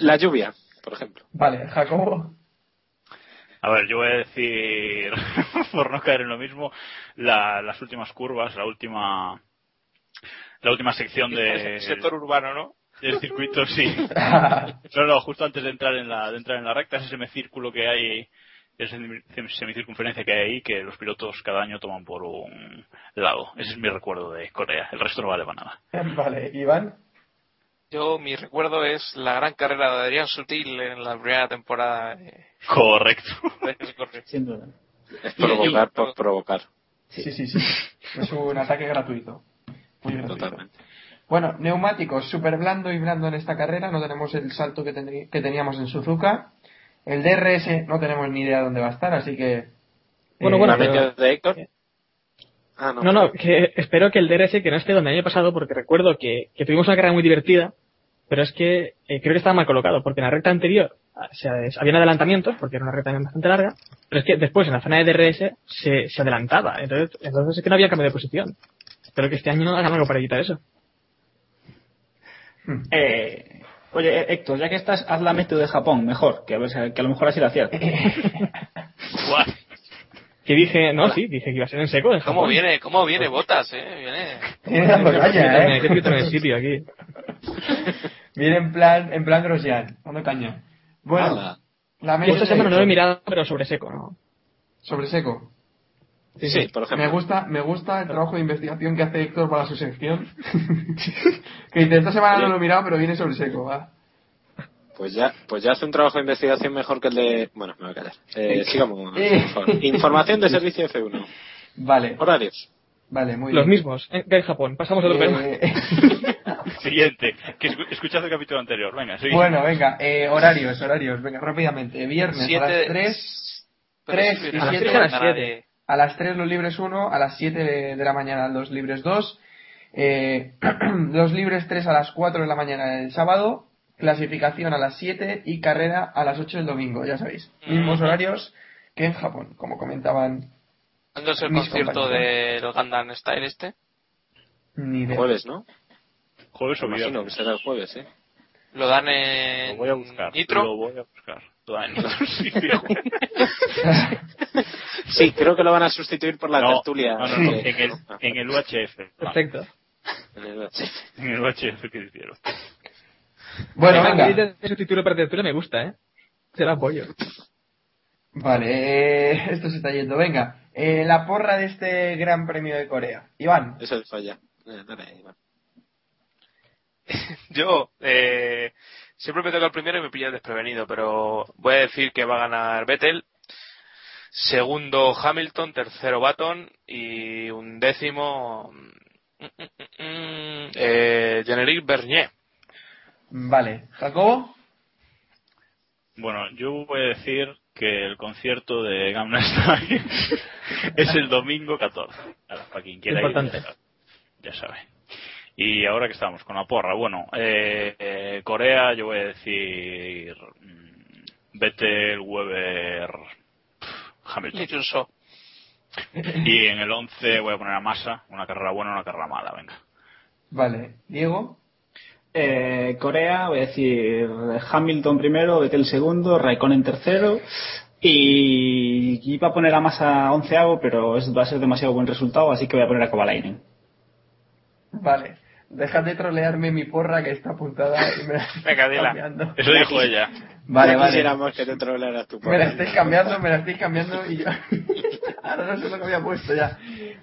S5: la lluvia, por ejemplo.
S4: Vale, Jacobo.
S9: A ver, yo voy a decir, por no caer en lo mismo, la- las últimas curvas, la última la última sección de,
S8: Sector urbano, ¿no?
S9: del circuito, sí. No, no, justo antes de entrar en la, de entrar en la recta, ese semicírculo que hay, esa semicircunferencia que hay ahí, que los pilotos cada año toman por un lado. Ese es mi recuerdo de Corea. El resto no vale para nada.
S4: Vale, Iván.
S8: Yo, mi recuerdo es la gran carrera de Adrián Sutil en la primera temporada de,
S9: Correcto.
S7: Sin duda.
S5: Es provocar por provocar.
S4: Sí, sí, sí. Es un ataque gratuito. Muy gratuito.
S5: Totalmente.
S4: Bueno, neumáticos, súper blando y blando en esta carrera. No tenemos el salto que, que teníamos en Suzuka. El DRS no tenemos ni idea dónde va a estar, así que.
S6: Bueno,
S4: eh,
S6: bueno,
S5: ¿La
S6: pero-
S5: de Héctor? Ah, no.
S6: No, no, que espero que el DRS que no esté donde el año pasado, porque recuerdo que, que tuvimos una carrera muy divertida, pero es que eh, creo que estaba mal colocado, porque en la recta anterior ah, se, habían adelantamientos, porque era una recta bastante larga, pero es que después en la zona de DRS se, se adelantaba, entonces, entonces es que no había cambio de posición. Espero que este año no hagan algo para evitar eso.
S7: Eh, oye, Héctor, ya que estás, haz la meteo de Japón, mejor, que a, ver, si- que a lo mejor así la cierto.
S9: Guau.
S6: Que dije, no, sí, dije que iba a ser en seco. en
S8: ¿Cómo
S6: Japón.
S8: viene? ¿Cómo viene Botas, eh? Viene.
S4: Tiene caña,
S6: Hay que
S4: ¿eh?
S6: el sitio aquí.
S4: Viene en plan, en plan Grosjean, dando caña. Bueno,
S5: Hala.
S4: la
S6: Y
S4: media
S6: esta semana no lo he mirado, pero sobre seco, ¿no?
S4: Sobre seco.
S5: Sí, sí, por ejemplo.
S4: Me gusta, me gusta el trabajo de investigación que hace Héctor para su sección. que dice, esta semana no lo he mirado, pero viene sobre seco, va.
S5: Pues ya, pues ya hace un trabajo de investigación mejor que el de... Bueno, me voy a callar. Eh, sigamos.
S4: Eh.
S5: Información de servicio F1.
S4: Vale.
S5: Horarios.
S4: Vale, muy
S6: Los
S4: bien.
S6: mismos, eh, que en Japón. Pasamos a otro
S4: eh...
S9: Siguiente. Que escuchad el capítulo anterior. Venga, sigue.
S4: Bueno, venga. Eh, horarios, horarios. Venga, rápidamente. Viernes
S8: Siete...
S4: a las 3... 3 y 7
S6: a las 7.
S4: A las 3 los libres 1, a las 7 de, de la mañana los libres 2, eh, los libres 3 a las 4 de la mañana del sábado, clasificación a las 7 y carrera a las 8 del domingo, ya sabéis. Mismos horarios que en Japón, como comentaban.
S8: ¿Cuándo es el concierto del Gundam Style este?
S4: Ni idea.
S5: Jueves, ¿no?
S9: Jueves o
S5: Me imagino que
S9: viernes.
S5: será el jueves, ¿eh?
S8: Lo dan
S9: Lo
S8: en
S9: voy a buscar.
S8: Nitro.
S9: Lo voy a buscar. Dan en Nitro, sí,
S5: creo que lo van a sustituir por la
S9: No,
S5: tertulia.
S9: No, no, En el, en el UHF.
S6: Perfecto.
S5: en el-
S9: En el UHF que hicieron.
S4: Bueno,
S6: Venga,
S4: venga.
S6: Ese título para tertulia me gusta, ¿eh? Se la apoyo.
S4: Vale, eh, esto se está yendo. Venga, eh, la porra de este Gran Premio de Corea. Iván.
S5: Eso es falla. Eh, dale, Iván.
S8: Yo eh, siempre me toca el primero y me pilla desprevenido, pero voy a decir que va a ganar Vettel, segundo Hamilton, tercero Baton y un décimo mm, mm, mm, eh, Generic Bernier.
S4: Vale, Jacobo.
S9: Bueno, yo voy a decir que el concierto de Gamma Style es el domingo 14. Ahora, para quien quiera ir,
S6: Importante.
S9: ya sabe. Ya sabe. Y ahora que estamos con la porra, bueno, eh, eh, Corea yo voy a decir mm, Vettel, Weber, Hamilton. Y en el 11 voy a poner a Massa, una carrera buena, una carrera mala, venga.
S4: Vale, Diego.
S7: Eh, Corea, voy a decir Hamilton primero, Vettel segundo, Raikkonen tercero. Y iba a poner a Massa onceavo, pero es, va a ser demasiado buen resultado, así que voy a poner a Kovalainen.
S4: Vale. Dejad de trolearme mi porra que está apuntada y me la estáis
S8: Venga, dila.
S4: cambiando.
S9: Eso dijo ella.
S4: Vale, vale.
S5: quisiéramos que te trolearas tu
S4: Me la estáis cambiando, me la estáis cambiando y yo... Ahora no sé lo que había puesto ya.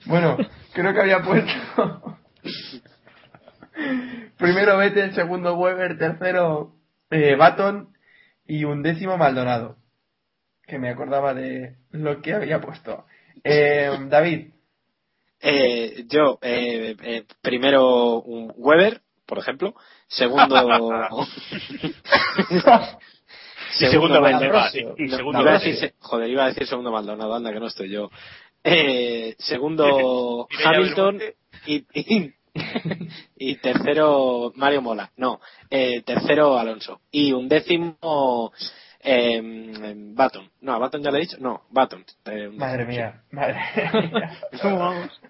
S4: Bueno, creo que había puesto... Primero Vettel, segundo Weber, tercero eh, Baton y un décimo Maldonado. Que me acordaba de lo que había puesto. Eh, David.
S5: Eh, yo, eh, eh, primero un Weber, por ejemplo. Segundo.
S9: Segundo. Y segundo
S5: joder, iba a decir segundo Maldonado, anda que no estoy yo. Eh, segundo Hamilton y, y, y tercero Mario Mola. No, eh, tercero Alonso. Y un décimo eh, Baton. No, a Baton ya le he dicho. No, Baton. Eh, un
S4: Madre mía, madre mía.
S6: ¿Cómo vamos?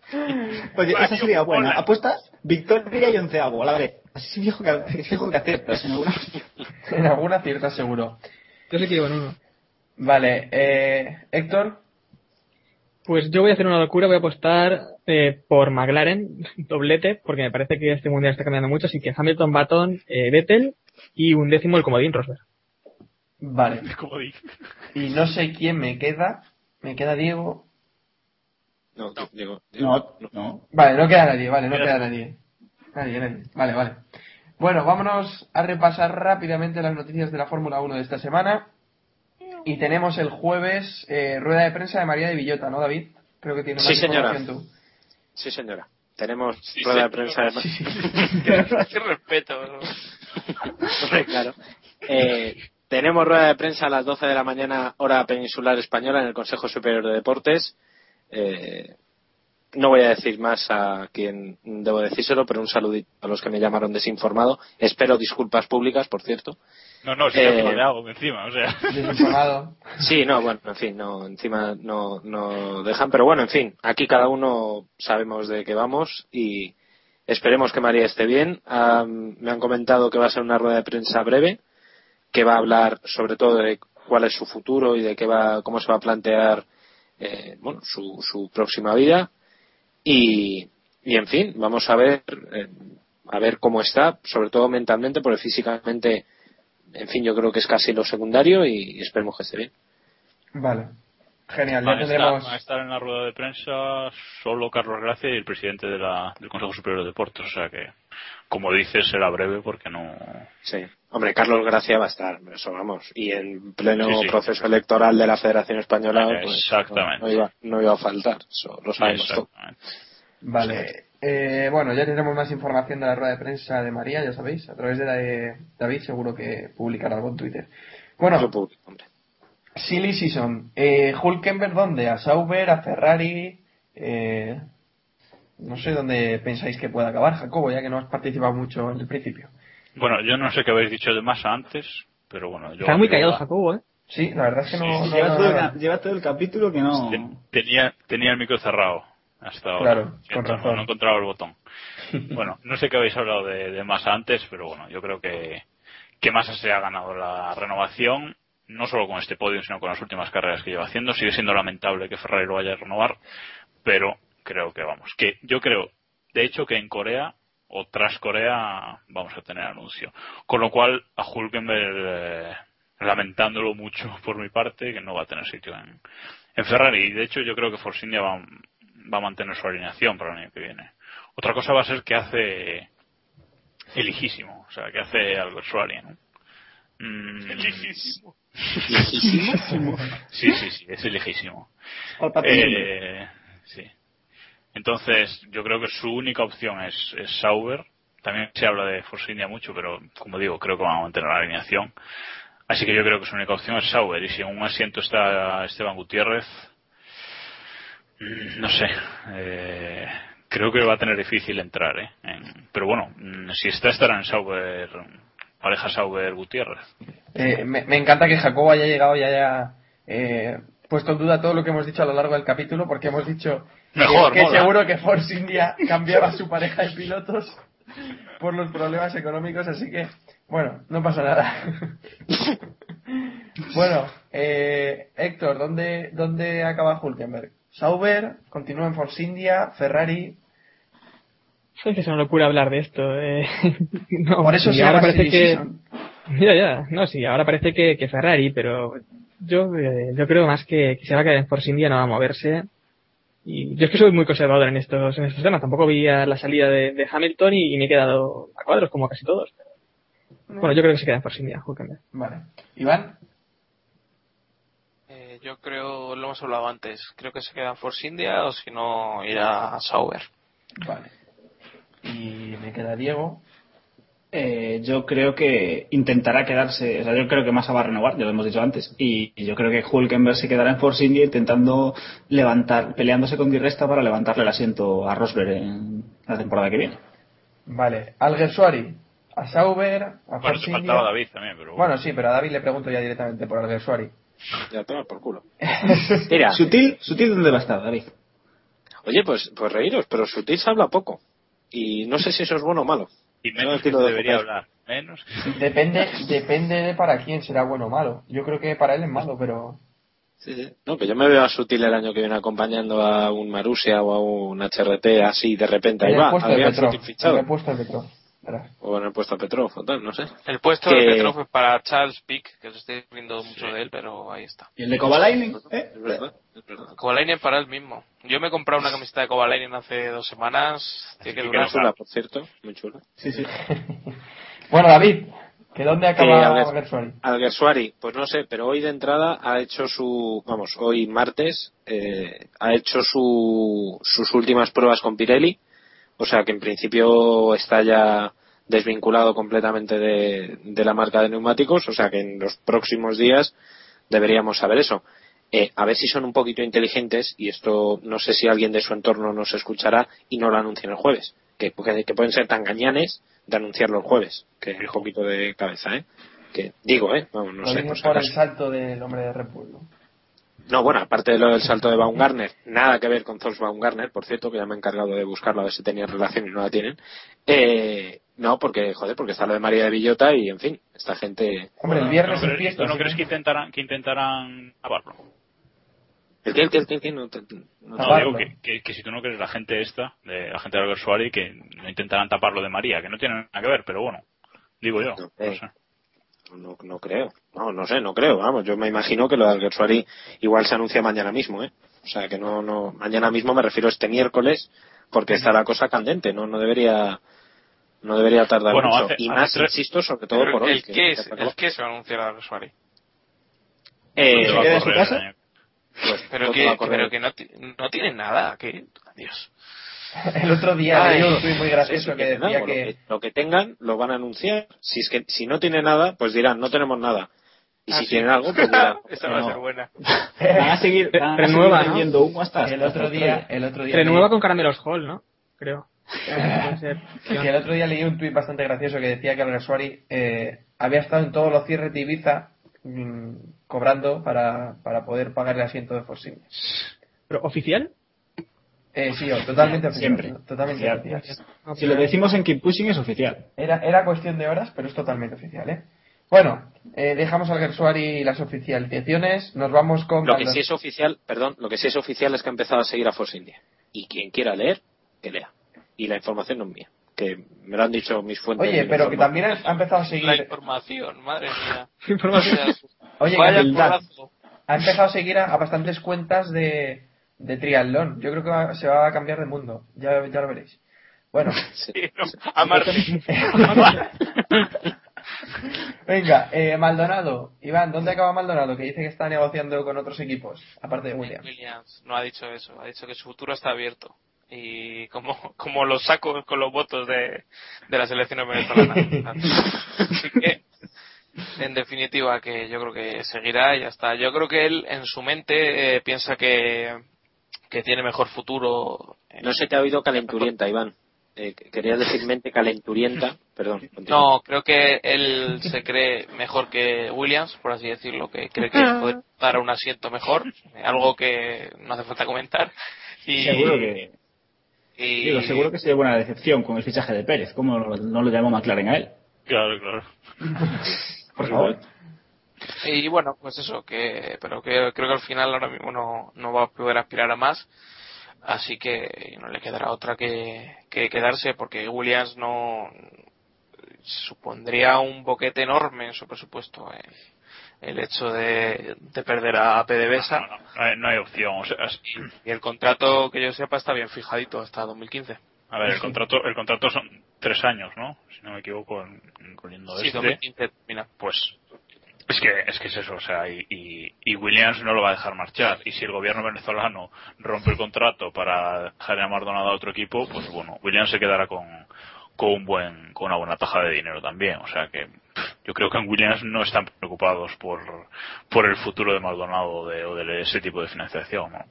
S7: Oye, esa sería buena. Apuestas, victoria y onceavo, a la vez. Así fijo que, fijo que aciertas en alguna.
S4: En alguna cierta seguro.
S6: Yo sé que iba en uno.
S4: Vale, eh, Héctor.
S6: Pues yo voy a hacer una locura, voy a apostar eh, por McLaren, doblete, porque me parece que este mundial está cambiando mucho, así que Hamilton, Baton, eh, Vettel y un décimo el comodín Rosberg.
S4: Vale. Y no sé quién me queda. Me queda Diego.
S5: No, digo, digo,
S7: No, no.
S4: Vale, no queda nadie, vale, no
S9: Queda
S4: nadie. Nadie, nadie. Vale, vale. Bueno, vámonos a repasar rápidamente las noticias de la Fórmula 1 de esta semana. Y tenemos el jueves eh, rueda de prensa de María de Villota, ¿no, David? Creo que tienes
S5: Sí,
S4: más
S5: señora.
S4: información tú.
S5: Sí, señora. Tenemos
S8: Sí,
S5: rueda de
S8: señora.
S5: prensa de...
S8: Qué respeto. ¿no?
S5: Hombre, claro. Eh, tenemos rueda de prensa a las 12 de la mañana, hora peninsular española, en el Consejo Superior de Deportes. Eh, no voy a decir más a quien debo decírselo, pero un saludito a los que me llamaron desinformado. Espero disculpas públicas, por cierto.
S9: No, no, si
S5: Eh,
S9: hago encima, o sea.
S4: Desinformado.
S5: Sí, no, bueno, en fin, no, encima no, no dejan, pero bueno, en fin, aquí cada uno sabemos de qué vamos y esperemos que María esté bien. Am, me han comentado que va a ser una rueda de prensa breve, que va a hablar sobre todo de cuál es su futuro y de qué va, cómo se va a plantear, eh, bueno, su, su próxima vida y, y en fin, vamos a ver, eh, a ver cómo está, sobre todo mentalmente, porque físicamente, en fin, yo creo que es casi lo secundario y esperemos que esté bien.
S4: Vale. Genial, ya
S9: estar,
S4: tendremos...
S9: van a estar en la rueda de prensa solo Carlos Gracia y el presidente de la- del Consejo Superior de Deportes. O sea que, como dices, será breve porque no.
S5: Sí. Hombre, Carlos Gracia va a estar, eso vamos. Y en pleno
S9: Sí, sí.
S5: proceso electoral de la Federación Española, pues,
S9: Exactamente.
S5: No, no iba, no iba a faltar. Eso lo sabemos todo.
S4: Vale. Eh, bueno, ya tendremos más información de la rueda de prensa de María, ya sabéis, a través de la de David, seguro que publicará algo en Twitter. Bueno,
S5: Lo publico, hombre.
S4: Silly Season. Eh, Hulkenberg, ¿dónde? ¿A Sauber? ¿A Ferrari? Eh, no sé dónde pensáis que pueda acabar, Jacobo, ya que no has participado mucho en el principio.
S9: Bueno, yo no sé qué habéis dicho de Massa antes, pero bueno, yo.
S6: Está muy callado Jacobo, ¿eh?
S4: Sí, la verdad es que no...
S9: Sí,
S4: no-
S7: Lleva,
S4: no-
S7: todo el,
S4: no-
S7: ca- lleva todo el capítulo que no.
S9: Ten- Tenía, tenía el micro cerrado hasta ahora.
S4: Claro, con razón.
S9: No, encontraba el botón. Bueno, no sé qué habéis hablado de, de Massa antes, pero bueno, yo creo que, que Massa se ha ganado la renovación, no solo con este podio, sino con las últimas carreras que lleva haciendo. Sigue siendo lamentable que Ferrari lo vaya a renovar, pero creo que vamos, que yo creo, de hecho, que en Corea o tras Corea vamos a tener anuncio. Con lo cual, a Hulkenberg, eh, lamentándolo mucho por mi parte, que no va a tener sitio en, Ferrari. Y de hecho, yo creo que Force India va, va a mantener su alineación para el año que viene. Otra cosa va a ser que hace el hijísimo, o sea, que hace Alguersuari, ¿no? Mm,
S8: Lejísimo.
S9: Sí, sí, sí, es lejísimo. Eh, sí. Entonces, yo creo que su única opción es, es Sauber. También se habla de Force India mucho, pero como digo, creo que van a mantener la alineación. Así que yo creo que su única opción es Sauber. Y si en un asiento está Esteban Gutiérrez, mm, no sé. eh, creo que va a tener difícil entrar. ¿eh? En- pero bueno, mm, si está, estará en Sauber, pareja Sauber-Gutiérrez.
S4: Eh, me, me encanta que Jacobo haya llegado y haya eh, puesto en duda todo lo que hemos dicho a lo largo del capítulo, porque hemos dicho que-
S9: Mejor,
S4: que, seguro que Force India cambiaba su pareja de pilotos por los problemas económicos, así que, bueno, no pasa nada. bueno, eh, Héctor, ¿dónde, ¿dónde acaba Hulkenberg? Sauber, continúa en Force India, Ferrari.
S6: Es que es una locura hablar de esto. eh. No,
S4: Por eso se
S6: ahora parece que. Ya, ya. No, sí, ahora parece que, que Ferrari, pero yo, eh, yo creo más que, que se va a quedar en Force India, no va a moverse. Y yo es que soy muy conservador en estos, en estos temas. Tampoco vi a la salida de, de Hamilton y, y me he quedado a cuadros como casi todos. Bueno, yo creo que se queda en Force India, Hulkenberg.
S4: Vale. Iván,
S8: Eh, yo creo, lo hemos hablado antes, creo que se queda en Force India o si no irá a Sauber.
S4: vale. Y me queda Diego.
S7: Eh, yo creo que intentará quedarse, o sea, yo creo que Massa va a renovar, ya lo hemos dicho antes, y, y yo creo que Hulkenberg se quedará en Force India intentando levantar, peleándose con Di Resta para levantarle el asiento a Rosberg en la temporada que viene.
S4: Vale, Alguersuari, a Sauber, a
S9: Bueno,
S4: Force
S9: te
S4: India.
S9: faltaba David también, pero
S4: Bueno, sí, pero a David le pregunto ya directamente por Alguersuari.
S5: Ya toma por culo. Mira,
S7: Sutil, sutil, ¿dónde va a estar, David?
S5: oye, pues, pues reíros, pero Sutil se habla poco. Y no sé si eso es bueno o malo.
S9: y
S5: No,
S9: menos
S5: aquí
S9: que
S5: lo
S9: se
S5: dejo
S9: debería hablar. Menos
S4: Depende, depende de para quién será bueno o malo. Yo creo que para él es malo, pero.
S5: Sí, sí. No, que yo me veo a Sutil el año que viene acompañando a un Marusia o a un HRT así de repente. Ahí
S4: el
S5: va,
S4: de En
S5: fichado.
S4: el puesto de Petrov.
S5: O en el puesto a Petrov o tal, no sé.
S8: El puesto
S5: Que-
S8: de Petrov es para Charles Pick, que os estoy viendo mucho de él, pero ahí está.
S7: ¿Y el de Kovalainen? ¿Eh?
S5: Es verdad.
S8: Kovalainen para él mismo. Yo me he comprado una camiseta de Kovalainen hace dos semanas. Tiene que durar.
S5: chula, por cierto, muy chula.
S7: Sí, sí.
S4: Bueno, David, ¿que dónde
S5: Eh,
S4: acaba
S5: Alguer-
S4: Alguersuari?
S5: Alguersuari, pues no sé, pero hoy de entrada ha hecho su, vamos, hoy martes, eh, ha hecho su, sus últimas pruebas con Pirelli, o sea que en principio está ya desvinculado completamente de, de la marca de neumáticos, o sea que en los próximos días deberíamos saber eso. Eh, a ver si son un poquito inteligentes, y esto no sé si alguien de su entorno nos escuchará y no lo anuncien el jueves, que, que, que pueden ser tan gañanes de anunciarlo el jueves, que un poquito de cabeza, ¿eh? Que digo, ¿eh? Vamos, no
S4: Lo
S5: sé, por
S4: el salto del hombre de Red Bull. ¿no?
S5: No, bueno, aparte de lo del salto de Baumgartner, nada que ver con Thors Baumgartner, por cierto, que ya me he encargado de buscarlo a ver si tenían relación y no la tienen. Eh, no, porque, joder, porque está lo de María de Villota y, en fin, esta gente...
S4: Hombre, el viernes
S9: ¿Tú no, tú no
S4: así
S9: crees
S4: que-
S9: intentarán, que intentarán taparlo?
S5: ¿El qué, el qué, el qué? No te- no
S9: digo que, que, que si tú no crees la gente esta, de la gente de Albert Suárez, que no intentarán taparlo de María, que no tiene nada que ver, pero bueno, digo yo.
S5: No,
S9: no
S5: eh.
S9: sé.
S5: no, no creo. No, no sé, no creo. Vamos, yo me imagino que lo de Alguersuari igual se anuncia mañana mismo, ¿eh? O sea, que no, no, mañana mismo me refiero a este miércoles, porque está la cosa candente, no, no debería, no debería tardar
S9: Bueno,
S5: mucho.
S9: hace-
S5: y
S9: hace
S5: más,
S9: tres-
S5: insisto, sobre todo por hoy.
S8: el
S5: que-
S8: qué
S5: que
S8: es,
S5: se
S8: qué se va a anunciar a Suárez.
S5: Eh,
S9: ¿Dónde va a
S7: queda en su casa?
S5: pues,
S8: Pero
S5: ¿dónde
S8: que,
S5: a
S8: pero que no, no tiene nada, que adiós.
S4: El otro día
S8: Ay,
S4: leí un tuit muy gracioso
S5: sí,
S4: que
S5: que
S4: decía
S5: no,
S4: que...
S5: Lo, que, lo que tengan lo van a anunciar. Si es que si no tiene nada, pues dirán no tenemos nada. Y
S8: Ah,
S5: si
S8: sí.
S5: tienen algo, pues dirán.
S8: Esta va a
S7: no.
S8: ser buena.
S7: Van a seguir, van a
S6: Renueva,
S7: seguir
S6: ¿no?
S7: vendiendo humo hasta,
S4: El
S7: hasta
S4: otro día, el otro día
S6: Renueva con Caramelos Hall, ¿no? Creo.
S4: Que el otro día leí un tuit bastante gracioso que decía que Alguersuari eh, había estado en todos los cierres de Ibiza mm, cobrando para, para poder pagar el asiento de Force India.
S6: ¿Pero oficial?
S4: Eh, sí, o- totalmente oficial.
S7: Siempre.
S4: Totalmente
S7: Oficial.
S4: oficial.
S7: Si lo decimos en Keep Pushing es oficial.
S4: Era, era cuestión de horas, pero es totalmente oficial, ¿eh? Bueno, eh, dejamos al Gersuari y las oficializaciones. Nos vamos con.
S5: Lo que sí es oficial, perdón, lo que sí es oficial es que ha empezado a seguir a Force India. Y quien quiera leer, que lea. Y la información no es mía, que me lo han dicho mis fuentes.
S4: Oye, pero que también ha empezado a
S8: La
S4: seguir.
S8: información, madre mía.
S6: Información.
S4: Oye,
S8: Vaya
S4: ha empezado a seguir a, a bastantes cuentas de, de triatlón. Yo creo que va- se va a cambiar de mundo. Ya, ya lo veréis. Bueno,
S5: Sí.
S8: Sí, no, a Martín.
S4: venga, eh, Maldonado. Iván, ¿dónde acaba Maldonado? Que dice que está negociando con otros equipos, aparte de Williams.
S8: Williams no ha dicho eso, ha dicho que su futuro está abierto. Y como, como los saco con los votos de, de la selección venezolana. Así que, en definitiva, que yo creo que seguirá y ya está. Yo creo que él en su mente eh, piensa que, que tiene mejor futuro. eh,
S5: No se te ha oído calenturienta, Iván. Eh, quería decir mente calenturienta. Perdón. continúa.
S8: No, creo que él se cree mejor que Williams, por así decirlo, que cree que puede dar un asiento mejor, algo que no hace falta comentar. Y,
S7: Seguro que,
S8: y-
S7: digo, seguro que sería buena decepción con el fichaje de Pérez. ¿Cómo no, no lo llamó McLaren a él?
S9: Claro, claro.
S4: Por favor.
S8: Y bueno, pues eso, que pero que creo que al final ahora mismo no, no va a poder aspirar a más, así que no le quedará otra que, que quedarse porque Williams no supondría un boquete enorme en su presupuesto eh, el hecho de, de perder a PDVSA
S9: No, no, no hay, opción. O sea, es-
S8: y el contrato que yo sepa está bien fijadito hasta 2015.
S9: a ver, el contrato, el contrato son tres años, ¿no? Si no me equivoco, en- incluyendo
S8: Sí,
S9: este.
S8: 2015 termina.
S9: Pues es que es que es eso, o sea, y, y, y Williams no lo va a dejar marchar. Y si el gobierno venezolano rompe el contrato para dejar a Maldonado a otro equipo, pues bueno, Williams se quedará con, con un buen, con una buena taja de dinero también. O sea que yo creo que en Williams no están preocupados por, por el futuro de Maldonado o de, o de ese tipo de financiación, ¿no?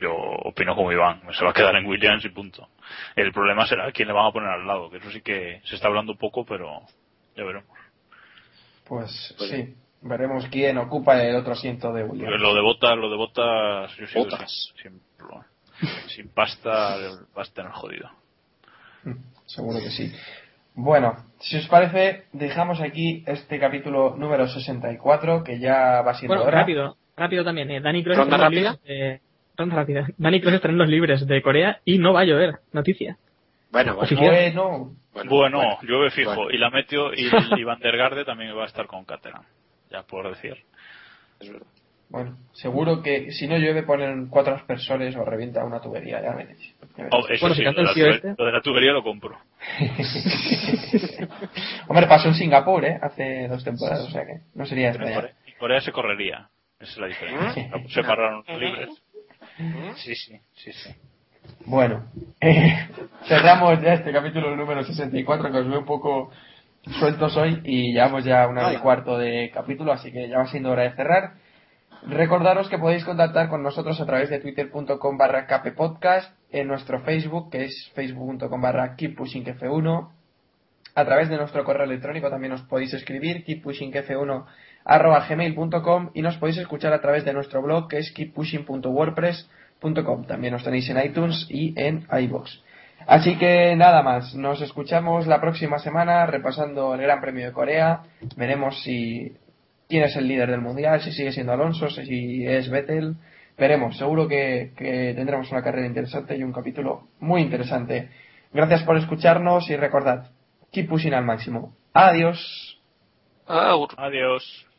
S9: Yo opino como Iván, se va a quedar en Williams y punto. El problema será quién le van a poner al lado, que eso sí que se está hablando poco, pero ya veremos.
S4: Pues sí, veremos quién ocupa el otro asiento de Williams.
S9: Lo de botas, lo de botas, yo sigo
S5: Botas.
S9: sin, sin, sin pasta, vas a tener jodido.
S4: Mm, Seguro que sí. Bueno, si os parece, dejamos aquí este capítulo número 64, que ya va siendo
S6: Bueno,
S4: hora.
S6: rápido, rápido también. Eh, Dani Cross
S5: ¿Ronda
S6: está en los
S5: rápida?
S6: libres de- ronda rápida. Dani Cross está en los libres de Corea y no va a llover. Noticia.
S5: Bueno, bueno.
S6: Oficial.
S4: Bueno,
S5: Bueno,
S9: Bueno,
S5: bueno.
S9: llueve fijo.
S5: Bueno.
S9: Y la Meteo y, y Van der Garde también va a estar con Caterham. Ya por decir.
S5: Es verdad.
S4: Bueno, seguro que si no llueve ponen cuatro aspersores o revienta una tubería, ya veréis. Ya veréis.
S9: Oh, eso
S6: Bueno,
S9: sí,
S6: si
S9: lo
S6: canta
S9: de,
S6: el
S9: tube-
S6: este.
S9: lo de la tubería lo compro.
S4: Hombre, pasó en Singapur, ¿eh? Hace dos temporadas, o sea que no sería
S9: En
S4: extrañar.
S9: Corea, en Corea se correría. Esa es la diferencia. Se pararon los libres. Sí, sí, sí, sí.
S4: Bueno, eh, cerramos ya este capítulo número 64 que os veo un poco sueltos hoy y llevamos ya una hora y cuarto de capítulo, así que ya va siendo hora de cerrar. Recordaros que podéis contactar con nosotros a través de twitter.com barra en nuestro Facebook, que es facebook.com barra keeppushingf1, a través de nuestro correo electrónico también os podéis escribir, keeppushingf1 arroba gmail.com y nos podéis escuchar a través de nuestro blog que es keeppushing.wordpress.com. También nos tenéis en iTunes y en iBox. Así que nada más, nos escuchamos la próxima semana repasando el Gran Premio de Corea. Veremos si quién es el líder del mundial, si sigue siendo Alonso, si es Vettel. Veremos, seguro que, que tendremos una carrera interesante y un capítulo muy interesante. Gracias por escucharnos y recordad, keep pushing al máximo. Adiós.
S9: Adiós.